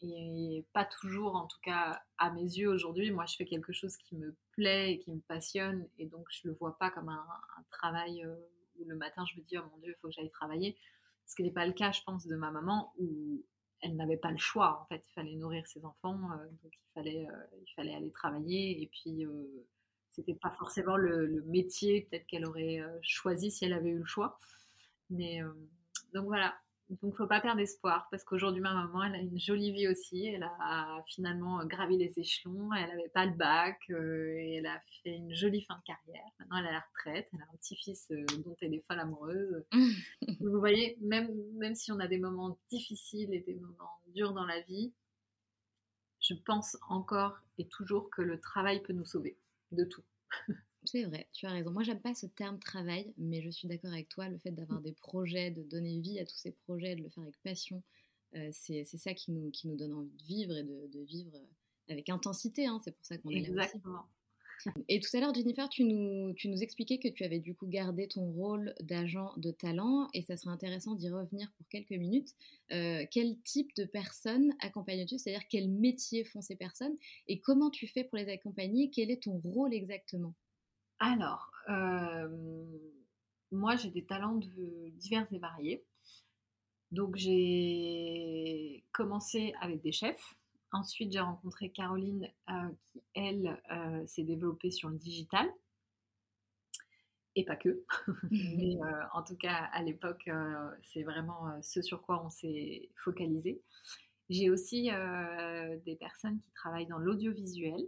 et pas toujours, en tout cas à mes yeux aujourd'hui. Moi, je fais quelque chose qui me plaît et qui me passionne, et donc je le vois pas comme un, travail euh, où le matin je me dis oh mon Dieu, il faut que j'aille travailler. Ce qui n'est pas le cas, je pense, de ma maman où elle n'avait pas le choix. En fait, il fallait nourrir ses enfants, euh, donc il fallait, il fallait aller travailler. Et puis c'était pas forcément le, métier peut-être qu'elle aurait choisi si elle avait eu le choix. Mais donc voilà, donc, faut pas perdre espoir parce qu'aujourd'hui, ma maman, elle a une jolie vie aussi. Elle a finalement gravi les échelons. Elle n'avait pas le bac euh, et elle a fait une jolie fin de carrière. Maintenant, elle a la retraite. Elle a un petit-fils euh, dont elle est folle amoureuse. [laughs] vous voyez, même, même si on a des moments difficiles et des moments durs dans la vie, je pense encore et toujours que le travail peut nous sauver de tout. [laughs] C'est vrai, tu as raison. Moi, j'aime pas ce terme travail, mais je suis d'accord avec toi. Le fait d'avoir des projets, de donner vie à tous ces projets, de le faire avec passion, euh, c'est ça qui nous, qui nous donne envie de vivre et de, vivre avec intensité. Hein. C'est pour ça qu'on est là Exactement. Et tout à l'heure, Jennifer, tu nous, tu nous expliquais que tu avais du coup gardé ton rôle d'agent de talent et ça serait intéressant d'y revenir pour quelques minutes. Euh, quel type de personnes accompagnes-tu? C'est-à-dire quel métier font ces personnes? Et comment tu fais pour les accompagner? Quel est ton rôle exactement? Alors, euh, moi j'ai des talents de divers et variés. Donc j'ai commencé avec des chefs. Ensuite, j'ai rencontré Caroline euh, qui, elle, euh, s'est développée sur le digital. Et pas que. [laughs] Mais en tout cas, à l'époque, c'est vraiment ce sur quoi on s'est focalisé. J'ai aussi des personnes qui travaillent dans l'audiovisuel,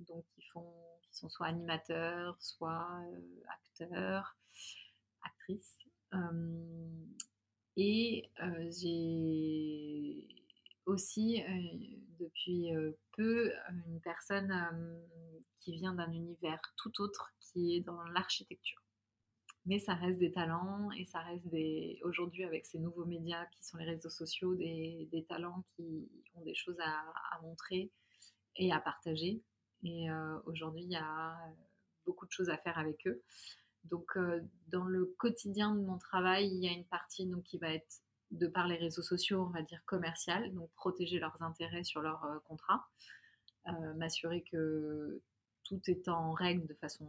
donc qui font sont soit animateurs, soit euh, acteurs, actrices. Et j'ai aussi depuis peu une personne qui vient d'un univers tout autre qui est dans l'architecture. Mais ça reste des talents et ça reste des aujourd'hui avec ces nouveaux médias qui sont les réseaux sociaux, des, talents qui ont des choses à montrer et à partager. Et euh, aujourd'hui, il y a euh, beaucoup de choses à faire avec eux. Donc, euh, dans le quotidien de mon travail, il y a une partie donc, qui va être, de par les réseaux sociaux, on va dire commercial, donc protéger leurs intérêts sur leur contrat, m'assurer que tout est en règle de façon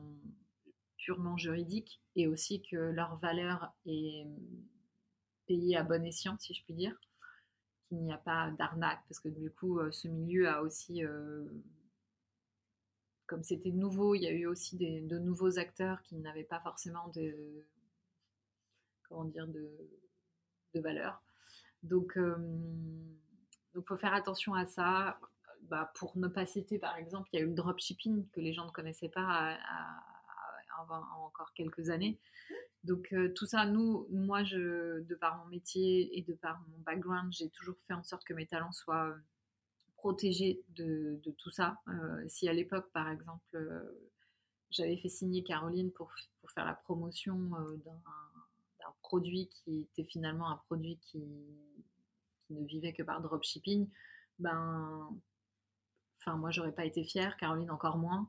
purement juridique et aussi que leur valeur est payée à bon escient, si je puis dire, qu'il n'y a pas d'arnaque, parce que du coup, ce milieu a aussi comme c'était nouveau, il y a eu aussi de nouveaux acteurs qui n'avaient pas forcément de, valeur. Donc, il euh, faut faire attention à ça. Bah, pour ne pas citer, par exemple, il y a eu le dropshipping que les gens ne connaissaient pas encore quelques années. Donc euh, tout ça, nous, moi, je, de par mon métier et de par mon background, j'ai toujours fait en sorte que mes talents soient protégée de, tout ça. Euh, si à l'époque, par exemple, euh, j'avais fait signer Caroline pour, faire la promotion euh, d'un produit qui était finalement un produit qui, ne vivait que par dropshipping, ben, enfin moi j'aurais pas été fière, Caroline encore moins.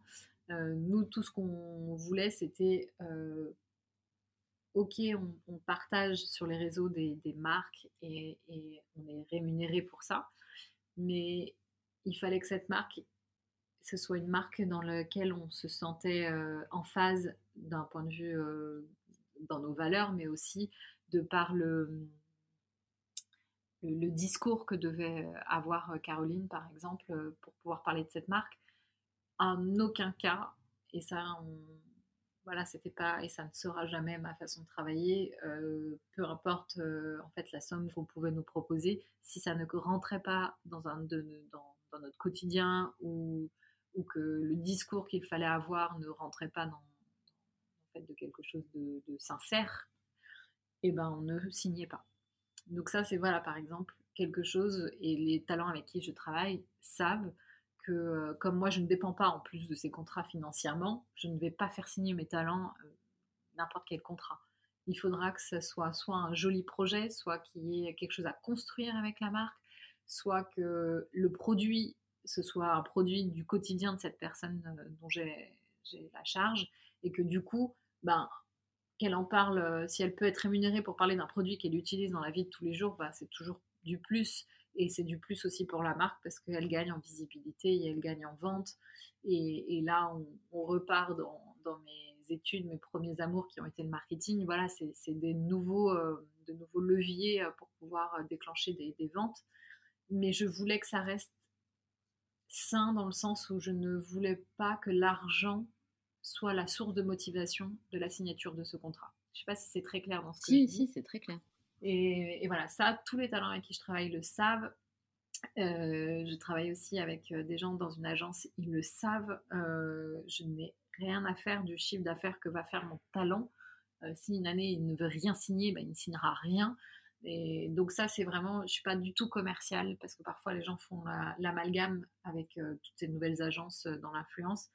nous, tout ce qu'on voulait, c'était ok, on, partage sur les réseaux des, marques et, et, on est rémunéré pour ça, mais il fallait que cette marque, ce soit une marque dans laquelle on se sentait euh, en phase d'un point de vue euh, dans nos valeurs, mais aussi de par le, le, discours que devait avoir Caroline, par exemple, pour pouvoir parler de cette marque. En aucun cas, et ça, voilà, c'était pas et ça ne sera jamais ma façon de travailler. Euh, peu importe en fait la somme qu'on pouvait nous proposer, si ça ne rentrait pas dans un de, dans, dans notre quotidien ou, ou que le discours qu'il fallait avoir ne rentrait pas dans, fait, de quelque chose de, sincère, et eh ben on ne signait pas. Donc ça c'est voilà par exemple quelque chose et les talents avec qui je travaille savent que euh, comme moi je ne dépends pas en plus de ces contrats financièrement, je ne vais pas faire signer mes talents euh, n'importe quel contrat. Il faudra que ce soit soit un joli projet, soit qu'il y ait quelque chose à construire avec la marque, soit que le produit, ce soit un produit du quotidien de cette personne euh, dont j'ai la charge, et que du coup, ben, qu'elle en parle, euh, si elle peut être rémunérée pour parler d'un produit qu'elle utilise dans la vie de tous les jours, ben, c'est toujours du plus. Et c'est du plus aussi pour la marque parce qu'elle gagne en visibilité et elle gagne en vente. Et, là, on, repart dans, mes études, mes premiers amours qui ont été le marketing. Voilà, c'est des nouveaux, euh, de nouveaux leviers pour pouvoir déclencher des ventes mais je voulais que ça reste sain dans le sens où je ne voulais pas que l'argent soit la source de motivation de la signature de ce contrat. Je ne sais pas si c'est très clair dans ce que si, je dis. Si, c'est très clair. Et, voilà, ça, tous les talents avec qui je travaille le savent. Euh, je travaille aussi avec euh, des gens dans une agence, ils le savent. Euh, je n'ai rien à faire du chiffre d'affaires que va faire mon talent. si une année il ne veut rien signer, ben, il ne signera rien. Et donc ça, c'est vraiment, je suis pas du tout commerciale parce que parfois les gens font l'amalgame avec toutes ces nouvelles agences dans l'influence.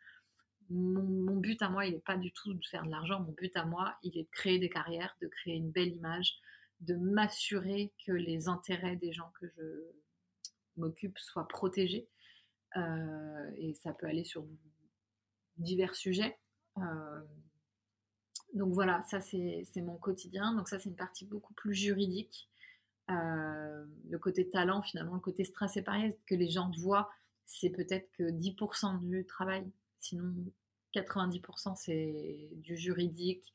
Mon, mon, but à moi, il n'est pas du tout de faire de l'argent. Mon but à moi, il est de créer des carrières, de créer une belle image, de m'assurer que les intérêts des gens que je m'occupe soient protégés. Euh, et ça peut aller sur divers sujets. Donc voilà, ça c'est mon quotidien. Donc ça c'est une partie beaucoup plus juridique. Euh, le côté talent, finalement, le côté stress que les gens voient, c'est peut-être que 10% du travail. Sinon, 90% c'est du juridique,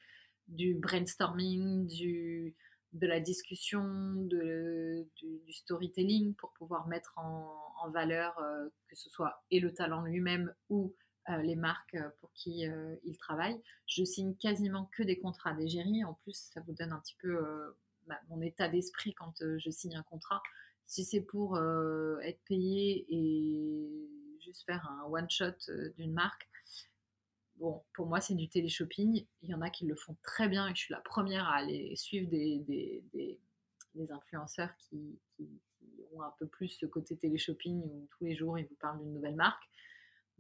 du brainstorming, du, de la discussion, de, du, storytelling pour pouvoir mettre en, valeur euh, que ce soit et le talent lui-même ou les marques euh, pour qui il travaille. Je signe quasiment que des contrats d'égérie. En plus, ça vous donne un petit peu bah, mon état d'esprit quand je signe un contrat. Si c'est pour être payé et juste faire un one-shot d'une marque, Bon, pour moi, c'est du téléshopping. Il y en a qui le font très bien et je suis la première à aller suivre des, des, influenceurs qui, ont un peu plus ce côté téléshopping où tous les jours ils vous parlent d'une nouvelle marque.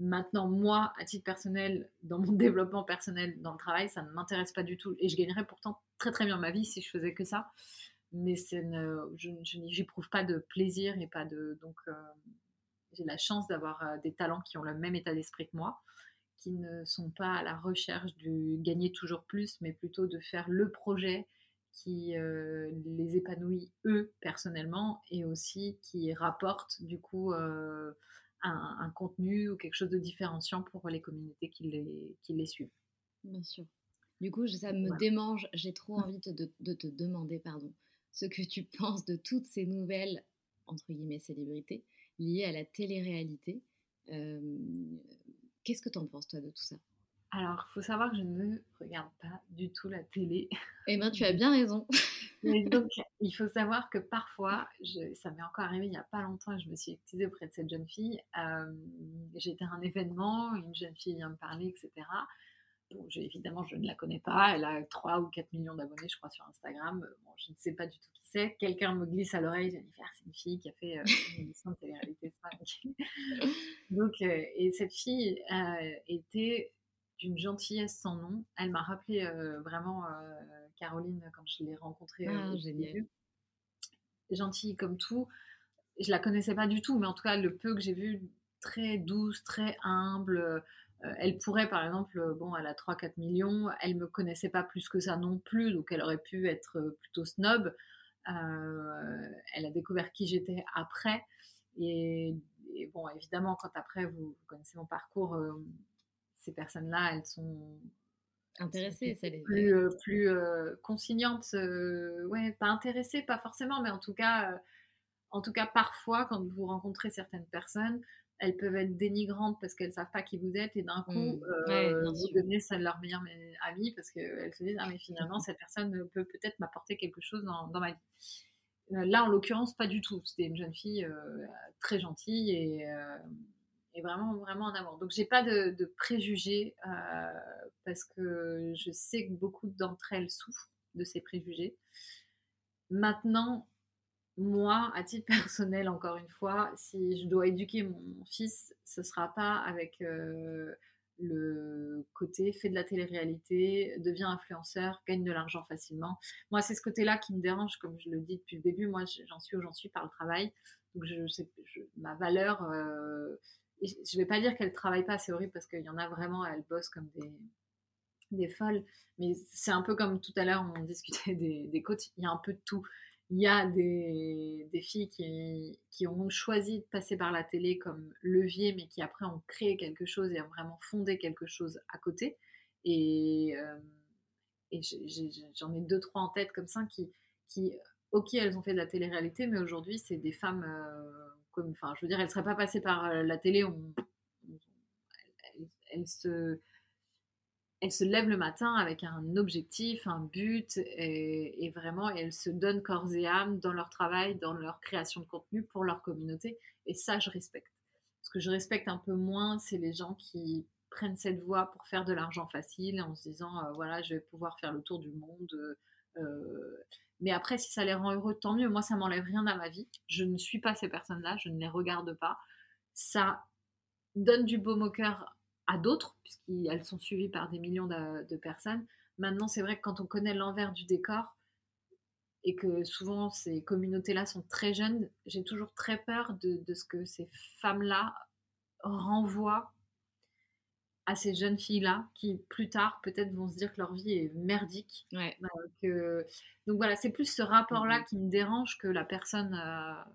Maintenant, moi, à titre personnel, dans mon [laughs] développement personnel, dans le travail, ça ne m'intéresse pas du tout. Et je gagnerais pourtant très très bien ma vie si je faisais que ça. Mais ne, je, j'éprouve pas de plaisir et pas de. Donc, euh, j'ai la chance d'avoir euh, des talents qui ont le même état d'esprit que moi qui ne sont pas à la recherche du gagner toujours plus, mais plutôt de faire le projet qui euh, les épanouit eux personnellement et aussi qui rapporte du coup un, contenu ou quelque chose de différenciant pour les communautés qui les, qui les suivent. Bien sûr. Du coup, ça me démange, j'ai trop envie de, de, te demander pardon, ce que tu [laughs] penses de toutes ces nouvelles, entre guillemets, célébrités liées à la télé-réalité. Euh, Qu'est-ce que tu en penses, toi, de tout ça? Alors, il faut savoir que je ne regarde pas du tout la télé. Eh bien, tu as [laughs] bien raison. [laughs] donc, il faut savoir que parfois, ça m'est encore arrivé il n'y a pas longtemps, je me suis excusée auprès de cette jeune fille. Euh, J'étais à un événement, une jeune fille vient me parler, etc évidemment, je ne la connais pas. Elle a 3 ou 4 millions d'abonnés, je crois, sur Instagram. Bon, je ne sais pas du tout qui c'est. Quelqu'un me glisse à l'oreille, Jennifer, c'est une fille qui a fait euh, une émission de télé-réalité. [laughs] Donc, euh, et cette fille euh, était d'une gentillesse sans nom. Elle m'a rappelé vraiment Caroline quand je l'ai rencontrée. Ah, génial. Gentille comme tout. Je la connaissais pas du tout, mais en tout cas, le peu que j'ai vu, très douce, très humble. Euh, elle pourrait, par exemple, euh, bon, elle a 3-4 millions, elle me connaissait pas plus que ça non plus, donc elle aurait pu être euh, plutôt snob. elle a découvert qui j'étais après. Et, bon, évidemment, quand après vous, connaissez mon parcours, ces personnes-là, elles sont intéressées, plus, plus consignantes, ouais, pas intéressées, pas forcément, mais en tout cas, en tout cas, parfois, quand vous rencontrez certaines personnes, elles peuvent être dénigrantes parce qu'elles savent pas qui vous êtes et d'un coup mmh. euh, vous devenez celle leur meilleure amie parce qu'elles se disent ah mais finalement [laughs] cette personne peut peut-être m'apporter quelque chose dans, ma vie. Euh, là en l'occurrence pas du tout. C'était une jeune fille euh, très gentille et, vraiment vraiment en amour. Donc j'ai pas de, préjugés parce que je sais que beaucoup d'entre elles souffrent de ces préjugés. Maintenant, moi, à titre [laughs] personnel, encore une fois, si je dois éduquer mon fils, ce sera pas avec euh, le côté fait de la télé-réalité, devient influenceur, gagne de l'argent facilement. Moi, c'est ce côté-là qui me dérange, comme je le dis depuis le début. Moi, j'en suis où j'en suis par le travail. Donc, je, ma valeur, euh, je vais pas dire qu'elle travaille pas, c'est horrible parce qu'il y en a vraiment, elles bossent comme des, folles. Mais c'est un peu comme tout à l'heure, on [laughs] discutait des, des coachs, il y a un peu de tout il y a des, filles qui, ont choisi de passer par la télé comme levier, mais qui après ont créé quelque chose et ont vraiment fondé quelque chose à côté. Et, euh, j'en ai, deux, trois en tête comme ça qui, qui, ok, elles ont fait de la télé-réalité, mais aujourd'hui, c'est des femmes euh, comme, enfin, je veux dire, elles ne seraient pas passées par euh, la télé, elle se lève le matin avec un objectif, un but, et, vraiment, elles se donnent corps et âme dans leur travail, dans leur création de contenu pour leur communauté. Et ça, je respecte. Ce que je respecte un peu moins, c'est les gens qui prennent cette voie pour faire de l'argent facile en se disant, euh, voilà, je vais pouvoir faire le tour du monde. Euh, mais après, si ça les rend heureux, tant mieux. Moi, ça m'enlève rien à ma vie. Je ne suis pas ces personnes-là, je ne les regarde pas. Ça donne du baume au cœur à d'autres, puisqu'elles sont suivies par des millions de, personnes. Maintenant, c'est vrai que quand on connaît l'envers du décor, et que souvent ces communautés-là sont très jeunes, j'ai toujours très peur de, ce que ces femmes-là renvoient à ces jeunes filles-là qui plus tard peut-être vont se dire que leur vie est merdique. Euh, donc voilà, c'est plus ce rapport-là mmh qui me dérange que la personne, euh,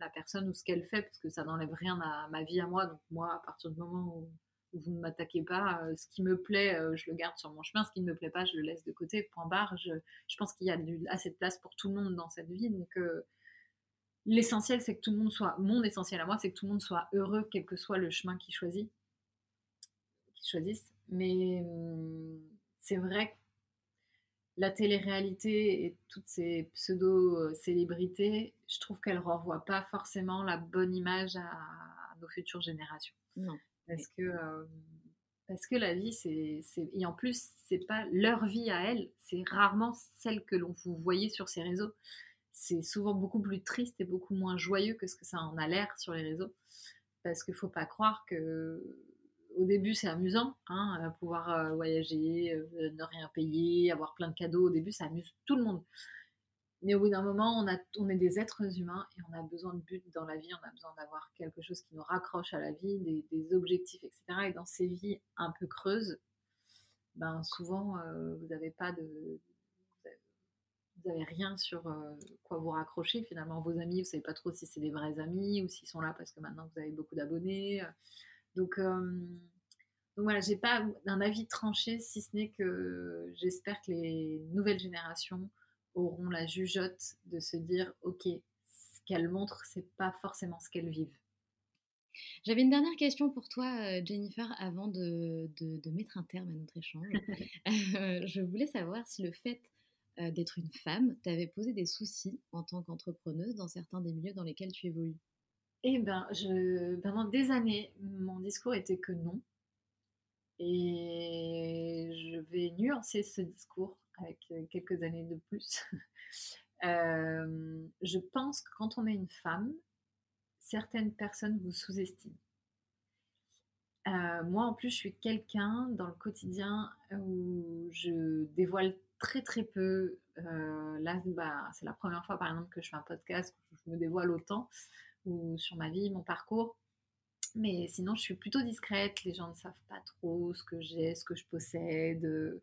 la personne ou ce qu'elle fait, parce que ça n'enlève rien à ma vie à moi. Donc moi, à partir du moment où vous ne m'attaquez pas. Euh, ce qui me plaît, je le garde sur mon chemin. Ce qui ne me plaît pas, je le laisse de côté. Point barre. Je, pense qu'il y a assez de place pour tout le monde dans cette vie. Donc, l'essentiel, c'est que tout le monde soit. Mon essentiel à moi, c'est que tout le monde soit heureux, quel que soit le chemin qu'il choisit. Qu'il choisisse. Mais hum, c'est vrai que la télé-réalité et toutes ces pseudo-célébrités, je trouve qu'elles ne renvoient pas forcément la bonne image à nos futures générations. Non. Parce que, parce que la vie, c'est. Et en plus, c'est pas leur vie à elles, c'est rarement celle que l'on vous voyez sur ces réseaux. C'est souvent beaucoup plus triste et beaucoup moins joyeux que ce que ça en a l'air sur les réseaux. Parce qu'il faut pas croire que. Au début, c'est amusant, hein, pouvoir voyager, ne rien payer, avoir plein de cadeaux. Au début, ça amuse tout le monde. Mais au bout d'un moment, on, a, on est des êtres humains et on a besoin de but dans la vie, on a besoin d'avoir quelque chose qui nous raccroche à la vie, des, objectifs, etc. Et dans ces vies un peu creuses, ben souvent, euh, vous n'avez pas de... Vous n'avez rien sur euh, quoi vous raccrocher. Finalement, vos amis, vous ne savez pas trop si c'est des vrais amis ou s'ils sont là parce que maintenant vous avez beaucoup d'abonnés. Donc, donc voilà, j'ai pas un avis tranché, si ce n'est que j'espère que les nouvelles générations auront la jugeote de se dire ok, ce qu'elles montrent, c'est pas forcément ce qu'elles vivent. J'avais une dernière question pour toi, euh, Jennifer, avant de, de, mettre un terme à notre échange. [laughs] Euh, je voulais savoir si le fait euh, d'être une femme t'avait posé des soucis en tant qu'entrepreneuse dans certains des milieux dans lesquels tu évolues. Eh bien, je, pendant des années, mon discours était que non. Et je vais nuancer ce discours avec quelques années de plus. [laughs] je pense que quand on est une femme, certaines personnes vous sous-estiment. moi, en plus, je suis quelqu'un dans le quotidien où je dévoile très très peu. là, bah, c'est la première fois, par exemple, que je fais un podcast où je me dévoile autant, ou sur ma vie, mon parcours. Mais sinon, je suis plutôt discrète. Les gens ne savent pas trop ce que j'ai, ce que je possède.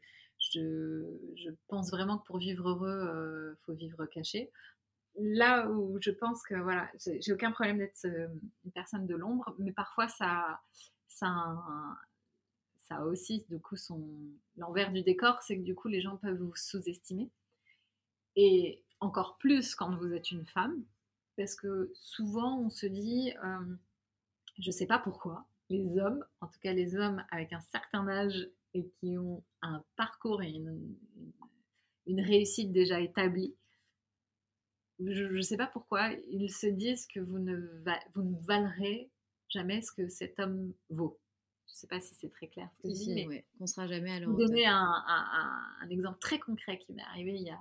Je, pense vraiment que pour vivre heureux, il euh, faut vivre caché. Là où je pense que voilà, j'ai aucun problème d'être euh, une personne de l'ombre, mais parfois ça, ça, ça a aussi du coup son l'envers du décor, c'est que du coup les gens peuvent vous sous-estimer. Et encore plus quand vous êtes une femme, parce que souvent on se dit, euh, je ne sais pas pourquoi, les hommes, en tout cas les hommes avec un certain âge et qui ont un parcours et une, réussite déjà établie, je ne sais pas pourquoi, ils se disent que vous ne, vous ne valerez jamais ce que cet homme vaut. Je ne sais pas si c'est très clair ce que je dis, mais on sera jamais à leur Vous donner un, exemple très concret qui m'est arrivé il y a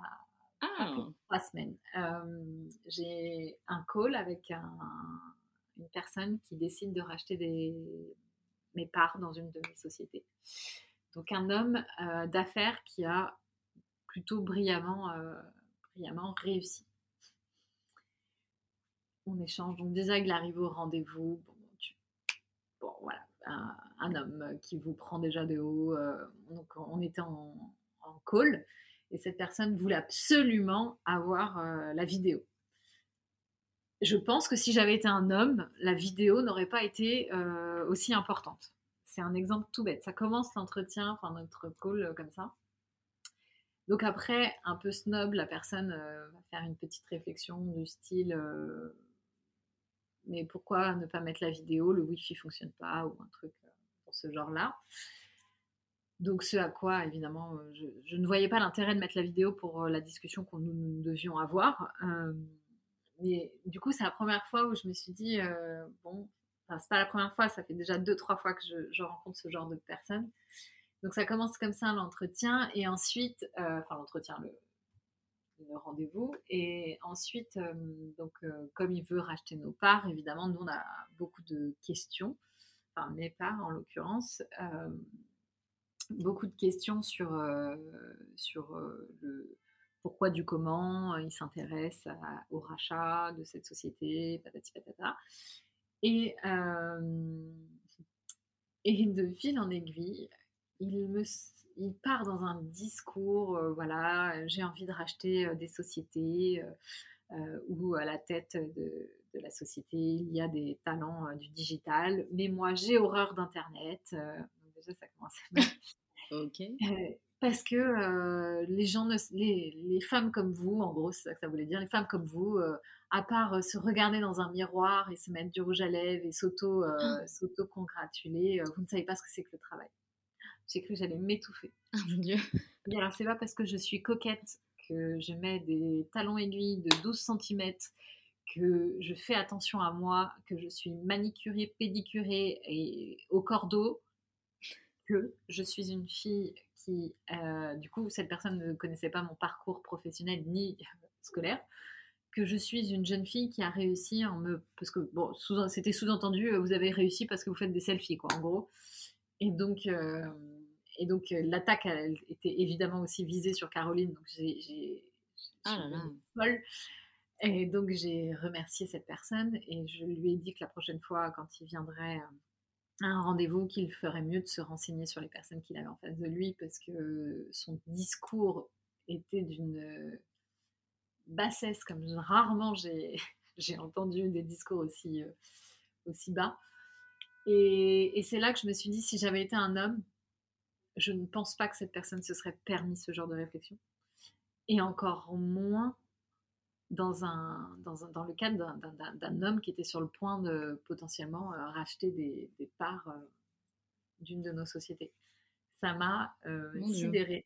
ah. trois semaines. Euh, j'ai un call avec une personne qui décide de racheter des, mes parts dans une de mes sociétés. Donc un homme euh, d'affaires qui a plutôt brillamment, euh, brillamment réussi. On échange. Donc déjà, il arrive au rendez-vous. Bon, voilà, un, homme qui vous prend déjà de haut. Donc on était en, en, call et cette personne voulait absolument avoir la vidéo. Je pense que si j'avais été un homme, la vidéo n'aurait pas été aussi importante c'est un exemple tout bête. Ça commence l'entretien, enfin notre call euh, comme ça. Donc après, un peu snob, la personne euh, va faire une petite réflexion du style euh, mais pourquoi ne pas mettre la vidéo? Le Wi-Fi fonctionne pas ou un truc pour ce genre-là. Donc ce à quoi, évidemment, je, ne voyais pas l'intérêt de mettre la vidéo pour la discussion qu'on nous, devions avoir. mais du coup, c'est la première fois où je me suis dit, bon, enfin, c'est pas la première fois, ça fait déjà deux, trois fois que je, rencontre ce genre de personnes. Donc ça commence comme ça l'entretien et ensuite, enfin l'entretien, le, le rendez-vous. Et ensuite, donc, comme il veut racheter nos parts, évidemment, nous, on a beaucoup de questions, enfin mes parts en l'occurrence, beaucoup de questions sur, sur le pourquoi du comment il s'intéresse au rachat de cette société, patati patata. Et, de fil en aiguille, il me il part dans un discours, euh, voilà, j'ai envie de racheter euh, des sociétés euh, où à la tête de, la société il y a des talents du digital, mais moi j'ai horreur d'Internet. Déjà ça commence à [laughs] Ok. parce que les gens, les, les, femmes comme vous, en gros, c'est ça que ça voulait dire, les femmes comme vous, à part se regarder dans un miroir et se mettre du rouge à lèvres et s'auto, ah. s'auto-congratuler, vous ne savez pas ce que c'est que le travail. J'ai cru que j'allais m'étouffer. Oh mon dieu. Mais alors, c'est pas parce que je suis coquette que je mets des talons aiguilles de 12 cm, que je fais attention à moi, que je suis manicurée, pédicurée et au cordeau, que je suis une fille qui, euh, du coup, cette personne ne connaissait pas mon parcours professionnel ni [laughs] scolaire, que je suis une jeune fille qui a réussi en me... Parce que, bon, c'était sous-entendu, vous avez réussi parce que vous faites des selfies, quoi, en gros. Et donc, euh, et donc euh, l'attaque était évidemment aussi visée sur Caroline. Donc j'ai ah là là. folle. Et donc j'ai remercié cette personne et je lui ai dit que la prochaine fois, quand il viendrait euh, un rendez-vous, qu'il ferait mieux de se renseigner sur les personnes qu'il avait en face de lui parce que son discours était d'une bassesse comme rarement [laughs] j'ai entendu des discours aussi, aussi bas. Et, c'est là que je me suis dit, si j'avais été un homme, je ne pense pas que cette personne se serait permis ce genre de réflexion. Et encore moins dans, un, dans, le cadre d'un homme qui était sur le point de potentiellement euh, racheter des, parts euh, d'une de nos sociétés. Ça m'a euh, sidérée.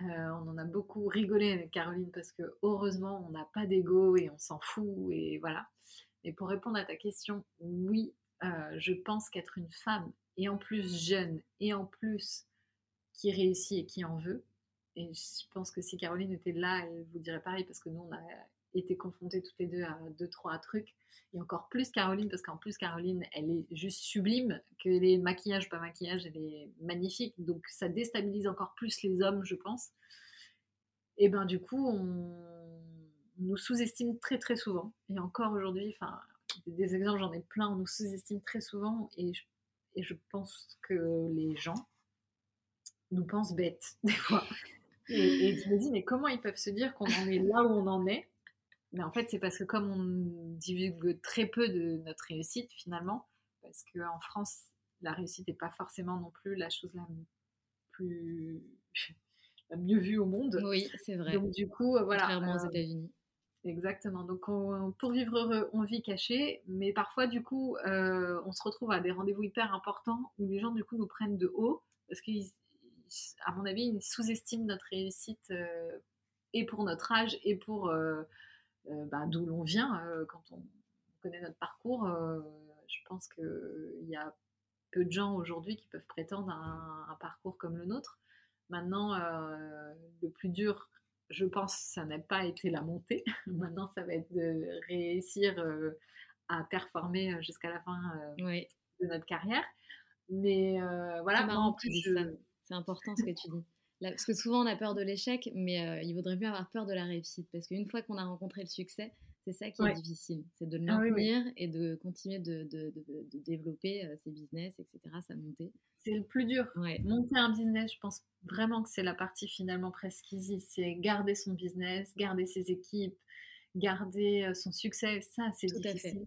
on en a beaucoup rigolé avec Caroline parce que heureusement on n'a pas d'ego et on s'en fout et voilà. Mais pour répondre à ta question, oui, euh, je pense qu'être une femme, et en plus jeune, et en plus qui réussit et qui en veut, et je pense que si Caroline était là, elle vous dirait pareil, parce que nous, on a été confrontés toutes les deux à deux, trois trucs, et encore plus Caroline, parce qu'en plus Caroline, elle est juste sublime, que les maquillages, pas maquillage, elle est magnifique, donc ça déstabilise encore plus les hommes, je pense. Et ben du coup, on nous sous-estime très très souvent, et encore aujourd'hui, enfin des exemples, j'en ai plein, on nous sous-estime très souvent. Et je, et je pense que les gens nous pensent bêtes [laughs] des fois. Et, et je me dis, mais comment ils peuvent se dire qu'on en est là où on en est? Mais en fait, c'est parce que comme on divulgue très peu de notre réussite finalement, parce qu'en France, la réussite n'est pas forcément non plus la chose la plus [laughs] la mieux vue au monde. Oui, c'est vrai. Donc du coup, voilà. Contrairement aux euh, États-Unis. Exactement. Donc, pour vivre heureux, on vit caché, mais parfois, du coup, euh, on se retrouve à des rendez-vous hyper importants où les gens, du coup, nous prennent de haut parce qu'à mon avis, ils sous-estiment notre réussite euh, et pour notre âge et pour euh, bah, d'où l'on vient. quand on connaît notre parcours, je pense qu'il y a peu de gens aujourd'hui qui peuvent prétendre à un parcours comme le nôtre. Maintenant, le plus dur je pense ça n'a pas été la montée. [laughs] Maintenant, ça va être de réussir euh, à performer euh, jusqu'à la fin euh, de notre carrière. Mais voilà, en plus, c'est important ce que tu dis. Parce que souvent, on a peur de l'échec, mais il vaudrait mieux avoir peur de la réussite. Parce qu'une fois qu'on a rencontré le succès, c'est ça qui est difficile. C'est de le ah maintenir et de continuer de, de, de, développer ses business, etc., sa montée. C'est le plus dur. Monter un business, je pense vraiment que c'est la partie finalement presque easy. C'est garder son business, garder ses équipes, garder son succès. Ça, c'est difficile.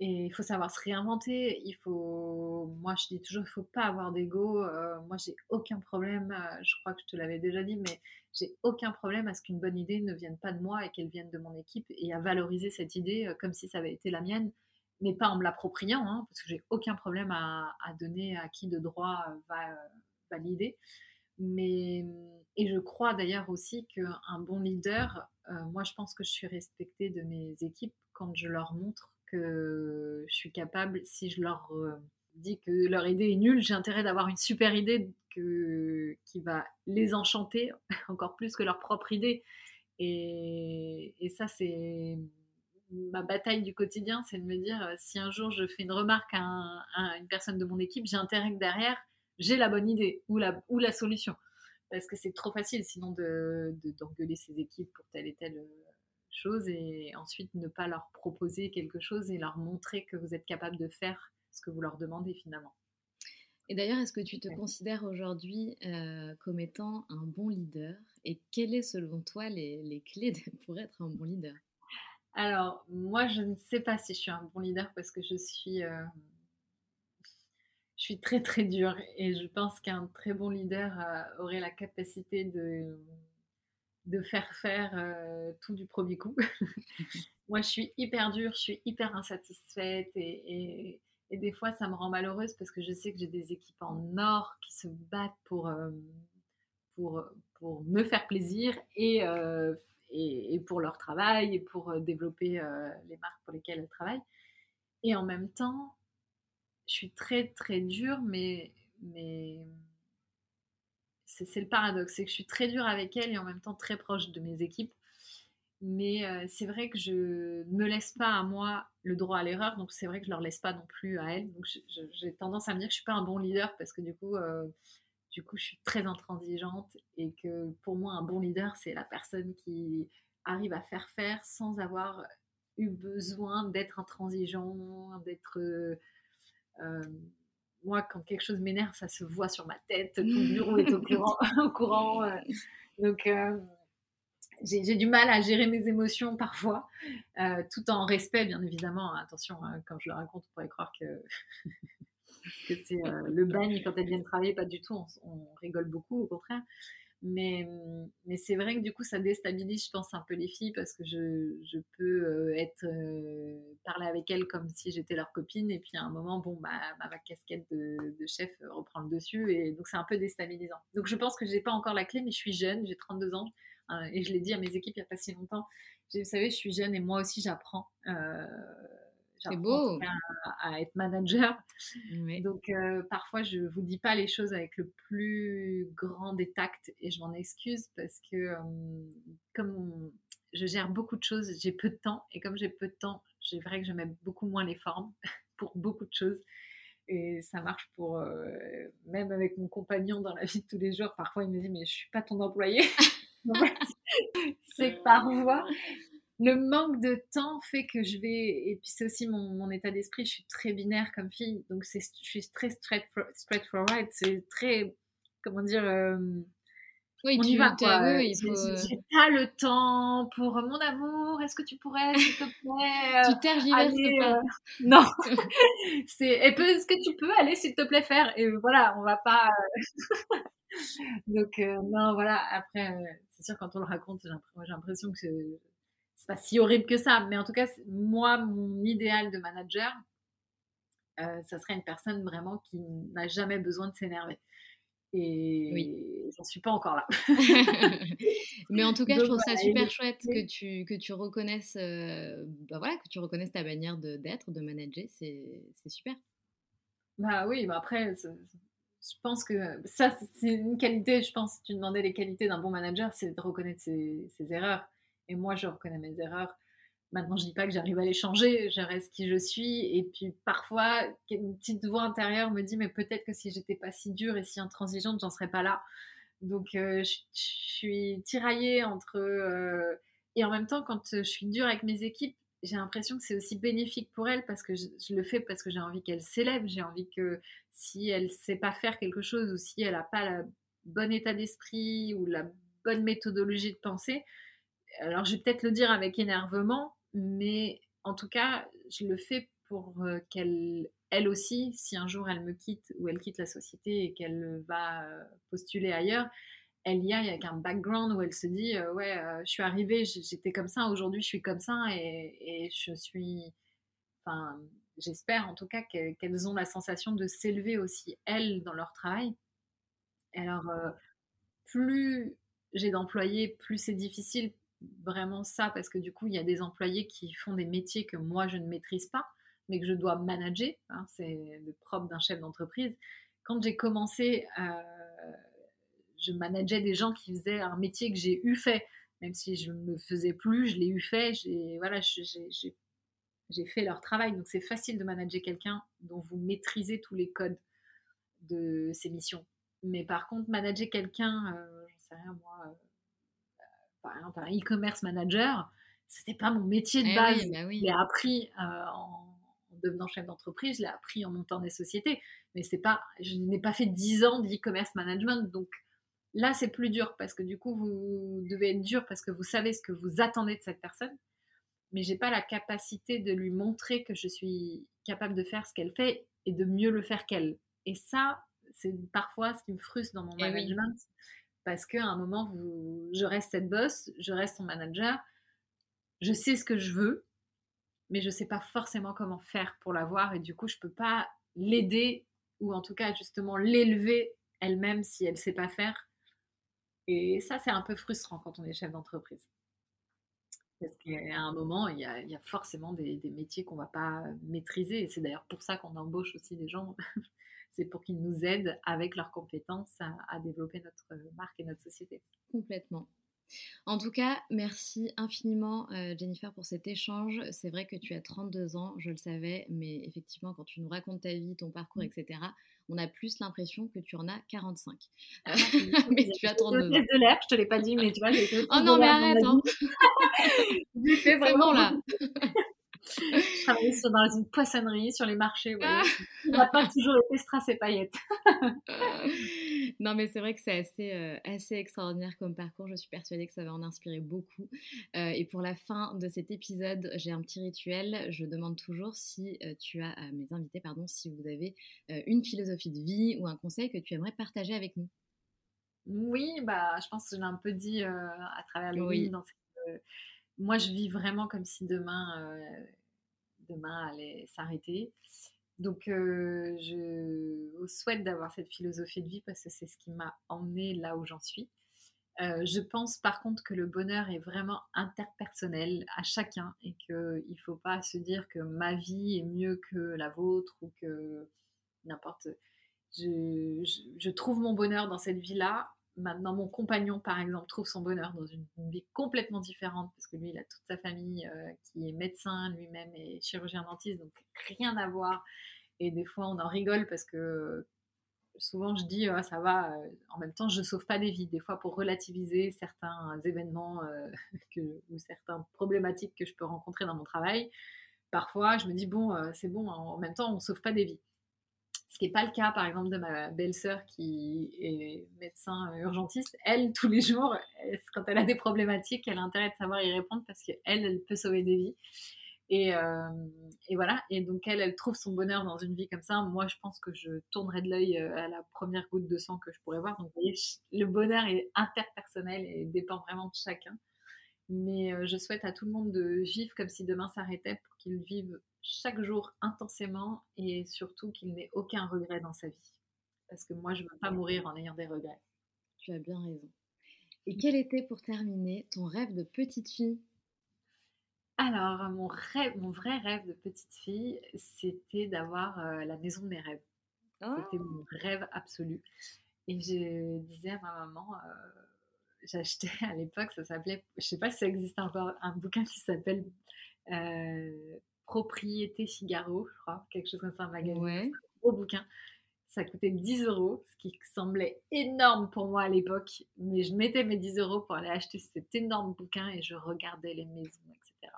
Et il faut savoir se réinventer. Il faut, moi je dis toujours, il faut pas avoir d'ego. Euh, moi j'ai aucun problème. Euh, je crois que je te l'avais déjà dit, mais j'ai aucun problème à ce qu'une bonne idée ne vienne pas de moi et qu'elle vienne de mon équipe et à valoriser cette idée euh, comme si ça avait été la mienne, mais pas en me l'appropriant, hein, parce que j'ai aucun problème à, donner à qui de droit va valider. Mais, et je crois d'ailleurs aussi qu'un bon leader, moi je pense que je suis respectée de mes équipes quand je leur montre que je suis capable, si je leur dis que leur idée est nulle, j'ai intérêt d'avoir une super idée que, qui va les enchanter [laughs] encore plus que leur propre idée. Et, et ça, c'est ma bataille du quotidien, c'est de me dire euh, si un jour je fais une remarque à, une personne de mon équipe, j'ai intérêt que derrière, j'ai la bonne idée ou la, ou la solution. Parce que c'est trop facile sinon d'engueuler de, d'engueuler ses équipes pour telle et telle euh, chose et ensuite ne pas leur proposer quelque chose et leur montrer que vous êtes capable de faire ce que vous leur demandez finalement. Et d'ailleurs, est-ce que tu te considères aujourd'hui euh, comme étant un bon leader? Et quelles est selon toi les, les clés [laughs] pour être un bon leader? Alors, moi, je ne sais pas si je suis un bon leader parce que je suis, euh, je suis très très dure et je pense qu'un très bon leader euh, aurait la capacité de, de faire faire tout du premier coup. [laughs] moi, je suis hyper dure, je suis hyper insatisfaite et et des fois, ça me rend malheureuse parce que je sais que j'ai des équipes en or qui se battent pour, euh, pour, me faire plaisir et, euh, et, pour leur travail et pour euh, développer les marques pour lesquelles elles travaillent. Et en même temps, je suis très, très dure, mais c'est le paradoxe, c'est que je suis très dure avec elles et en même temps très proche de mes équipes. Mais c'est vrai que je ne me laisse pas à moi le droit à l'erreur, donc c'est vrai que je ne leur laisse pas non plus à elles. Donc j'ai tendance à me dire que je suis pas un bon leader parce que du coup, du coup, je suis très intransigeante et que pour moi, un bon leader, c'est la personne qui arrive à faire faire sans avoir eu besoin d'être intransigeant, d'être... moi, quand quelque chose m'énerve, ça se voit sur ma tête, [laughs] tout le bureau est au courant. [laughs] au courant donc j'ai du mal à gérer mes émotions parfois, euh, tout en respect, bien évidemment. Attention, hein, quand je le raconte, on pourrait croire que, [laughs] que c'est euh, le bagne quand elles viennent travailler, pas du tout. On, rigole beaucoup, au contraire. Mais, mais c'est vrai que du coup, ça déstabilise, je pense, un peu les filles parce que je, je peux être parler avec elles comme si j'étais leur copine. Et puis à un moment, bon, bah, ma, casquette de, chef reprend le dessus. Et donc, c'est un peu déstabilisant. Donc, je pense que j'ai pas encore la clé, mais je suis jeune, j'ai 32 ans. Euh, et je l'ai dit à mes équipes il n'y a pas si longtemps. Vous savez, je suis jeune et moi aussi j'apprends. C'est beau. À, être manager. Donc euh, parfois je vous dis pas les choses avec le plus grand des tacts et je m'en excuse parce que comme je gère beaucoup de choses, j'ai peu de temps et comme j'ai peu de temps, c'est vrai que je mets beaucoup moins les formes [laughs] pour beaucoup de choses. Et ça marche pour même avec mon compagnon dans la vie de tous les jours. Parfois il me dit mais je suis pas ton employé. [laughs] [laughs] c'est par voie. Le manque de temps fait que je vais, et puis c'est aussi mon, état d'esprit, je suis très binaire comme fille, donc je suis très straightforward, c'est très, comment dire, euh, oui, tu vas quoi. il faut... J'ai pas le temps pour mon amour. Est-ce que tu pourrais, s'il te plaît, tu tergiverses pas. Euh, [laughs] non. c'est. Est-ce que tu peux aller, s'il te plaît, faire Et voilà, on va pas. Euh, [laughs] donc non, voilà. Après, c'est sûr, quand on le raconte, j'ai l'impression que c'est pas si horrible que ça. Mais en tout cas, moi, mon idéal de manager, euh, ça serait une personne vraiment qui n'a jamais besoin de s'énerver. Et oui. j'en suis pas encore là. [laughs] Mais en tout cas, je trouve ça super chouette que tu, que tu reconnaisses, euh, bah voilà, que tu reconnaisses ta manière d'être, de, manager. C'est super. Bah oui, bah après, je pense que ça, c'est une qualité. Je pense, tu demandais les qualités d'un bon manager, c'est de reconnaître ses, erreurs. Et moi, je reconnais mes erreurs. Maintenant, je dis pas que j'arrive à les changer, je reste qui je suis. Et puis parfois, une petite voix intérieure me dit, mais peut-être que si j'étais pas si dure et si intransigeante, j'en serais pas là. Donc, euh, je, suis tiraillée entre. Euh, et en même temps, quand je suis dure avec mes équipes, j'ai l'impression que c'est aussi bénéfique pour elle parce que je, le fais parce que j'ai envie qu'elle s'élève, j'ai envie que si elle sait pas faire quelque chose ou si elle n'a pas le bon état d'esprit ou la bonne méthodologie de pensée, alors je vais peut-être le dire avec énervement, mais en tout cas, je le fais pour euh, qu'elle, elle aussi, si un jour elle me quitte ou elle quitte la société et qu'elle va euh, postuler ailleurs, elle y a avec un background où elle se dit euh, ouais je suis arrivée j'étais comme ça aujourd'hui je suis comme ça et, je suis enfin j'espère en tout cas qu'elles ont la sensation de s'élever aussi elles dans leur travail. Alors plus j'ai d'employés, plus c'est difficile vraiment ça, parce que du coup, il y a des employés qui font des métiers que moi, je ne maîtrise pas, mais que je dois manager. Hein, c'est le propre d'un chef d'entreprise. Quand j'ai commencé, euh, je manageais des gens qui faisaient un métier que j'ai eu fait, même si je ne le faisais plus, je l'ai eu fait. J'ai voilà, j'ai fait leur travail. Donc c'est facile de manager quelqu'un dont vous maîtrisez tous les codes de ses missions. Mais par contre, manager quelqu'un, euh, je sais rien moi, euh, par exemple un e-commerce manager, c'était pas mon métier de eh base. Bah oui, Je l'ai appris euh, en, devenant chef d'entreprise, je l'ai appris en montant des sociétés, mais c'est pas, je n'ai pas fait 10 ans d'e-commerce management, donc là c'est plus dur parce que du coup vous devez être dur parce que vous savez ce que vous attendez de cette personne, mais j'ai pas la capacité de lui montrer que je suis capable de faire ce qu'elle fait et de mieux le faire qu'elle. Et ça, c'est parfois ce qui me frustre dans mon eh management. Parce qu'à un moment, je reste cette boss, je reste son manager, je sais ce que je veux, mais je ne sais pas forcément comment faire pour l'avoir. Et du coup, je ne peux pas l'aider, ou en tout cas, justement, l'élever elle-même si elle ne sait pas faire. Et ça, c'est un peu frustrant quand on est chef d'entreprise. Parce qu'à un moment, il y a, forcément des, des métiers qu'on ne va pas maîtriser. Et c'est d'ailleurs pour ça qu'on embauche aussi des gens c'est pour qu'ils nous aident avec leurs compétences à, développer notre marque et notre société. Complètement. En tout cas, merci infiniment euh, Jennifer pour cet échange. C'est vrai que tu as 32 ans, je le savais, mais effectivement, quand tu nous racontes ta vie, ton parcours, mm. etc., on a plus l'impression que tu en as 45. Ah, [laughs] mais tu as 32 ans. de l'air, je te l'ai pas dit, mais tu vois, j'ai Oh non, mais arrête hein. [laughs] C'est vraiment là je travaille dans une poissonnerie, sur les marchés. Ah. On n'a pas toujours été strass et paillettes. [laughs] non, mais c'est vrai que c'est assez, euh, assez extraordinaire comme parcours. Je suis persuadée que ça va en inspirer beaucoup. Euh, et pour la fin de cet épisode, j'ai un petit rituel. Je demande toujours si euh, tu as, à mes invités, pardon, si vous avez une philosophie de vie ou un conseil que tu aimerais partager avec nous. Oui, bah, je pense que je l'ai un peu dit à travers le oui. dans moi, je vis vraiment comme si demain, demain allait s'arrêter. Donc, je souhaite d'avoir cette philosophie de vie parce que c'est ce qui m'a emmené là où j'en suis. je pense par contre que le bonheur est vraiment interpersonnel à chacun et qu'il ne faut pas se dire que ma vie est mieux que la vôtre ou que n'importe. Je, je, trouve mon bonheur dans cette vie-là Maintenant, mon compagnon, par exemple, trouve son bonheur dans une, vie complètement différente, parce que lui, il a toute sa famille euh, qui est médecin, lui-même est chirurgien dentiste, donc rien à voir. Et des fois, on en rigole parce que souvent, je dis, ah, ça va, euh, en même temps, je ne sauve pas des vies. Des fois, pour relativiser certains événements euh, [laughs] ou certaines problématiques que je peux rencontrer dans mon travail, parfois, je me dis, bon, c'est bon, en même temps, on ne sauve pas des vies. Ce qui n'est pas le cas, par exemple, de ma belle-sœur qui est médecin urgentiste. Elle, tous les jours, quand elle a des problématiques, elle a intérêt de savoir y répondre parce qu'elle, elle peut sauver des vies. Et, euh, et, voilà. Et donc, elle, elle trouve son bonheur dans une vie comme ça. Moi, je pense que je tournerai de l'œil euh, à la première goutte de sang que je pourrais voir. Donc, vous voyez, le bonheur est interpersonnel et dépend vraiment de chacun. Mais euh, je souhaite à tout le monde de vivre comme si demain s'arrêtait pour qu'ils vivent chaque jour intensément et surtout qu'il n'ait aucun regret dans sa vie. Parce que moi, je ne veux pas mourir en ayant des regrets. Tu as bien raison. Et quel était pour terminer ton rêve de petite fille? Alors, mon, rêve, mon vrai rêve de petite fille, c'était d'avoir euh, la maison de mes rêves. C'était mon oh! rêve absolu. Et je disais à ma maman, euh, j'achetais à l'époque, ça s'appelait, je sais pas si ça existe encore, un bouquin qui s'appelle euh, Propriété Figaro, je crois, quelque chose comme ça, un magazine, un gros bouquin. Ça coûtait 10 euros, ce qui semblait énorme pour moi à l'époque, mais je mettais mes 10 euros pour aller acheter cet énorme bouquin et je regardais les maisons, etc.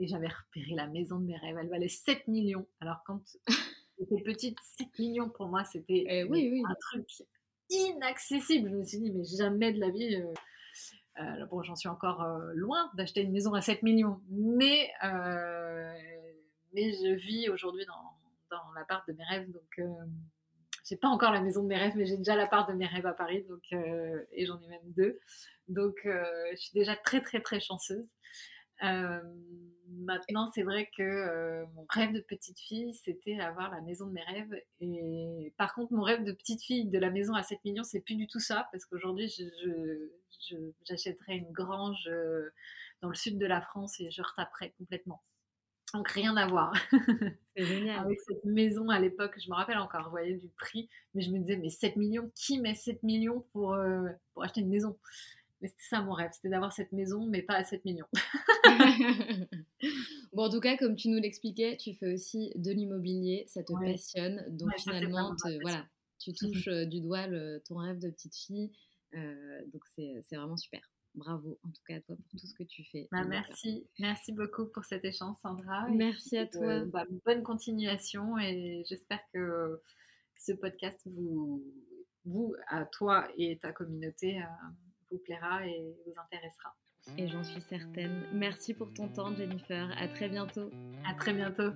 Et j'avais repéré la maison de mes rêves, elle valait 7 millions. Alors quand [laughs] j'étais petite, 7 millions pour moi, c'était eh oui, un truc inaccessible. Je me suis dit, mais jamais de la vie. Euh, euh, bon, j'en suis encore euh, loin d'acheter une maison à 7 millions, mais, mais je vis aujourd'hui dans, dans la part de mes rêves. Donc, j'ai pas encore la maison de mes rêves, mais j'ai déjà la part de mes rêves à Paris, donc, et j'en ai même deux. Donc, je suis déjà très, très, très chanceuse. maintenant, c'est vrai que mon rêve de petite fille, c'était avoir la maison de mes rêves. Et par contre, mon rêve de petite fille de la maison à 7 millions, c'est plus du tout ça, parce qu'aujourd'hui, j'achèterais une grange dans le sud de la France et je retaperais complètement. Donc rien à voir. [laughs] C'est génial. Avec cette maison à l'époque, je me rappelle encore, vous voyez, du prix, mais je me disais, mais 7 millions, qui met 7 millions pour, pour acheter une maison? Mais c'était ça mon rêve, c'était d'avoir cette maison, mais pas à 7 millions. [laughs] bon, en tout cas, comme tu nous l'expliquais, tu fais aussi de l'immobilier, ça te passionne. Donc finalement, voilà, tu [laughs] touches euh, du doigt ton rêve de petite fille. Euh, donc c'est vraiment super. Bravo en tout cas à toi pour tout ce que tu fais. Bah, merci, merci beaucoup pour cet échange Sandra. Merci à toi. Bah, bonne continuation et j'espère que ce podcast vous, vous, à toi et ta communauté, euh, vous plaira et vous intéressera. Et j'en suis certaine. Merci pour ton temps, Jennifer. À très bientôt. À très bientôt.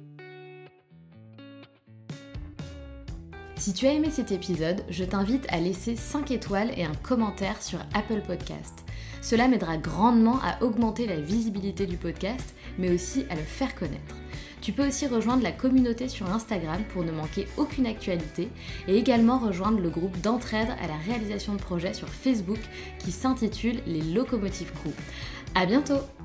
Si tu as aimé cet épisode, je t'invite à laisser 5 étoiles et un commentaire sur Apple Podcast. Cela m'aidera grandement à augmenter la visibilité du podcast, mais aussi à le faire connaître. Tu peux aussi rejoindre la communauté sur Instagram pour ne manquer aucune actualité et également rejoindre le groupe d'entraide à la réalisation de projets sur Facebook qui s'intitule Les Locomotives Crew. À bientôt!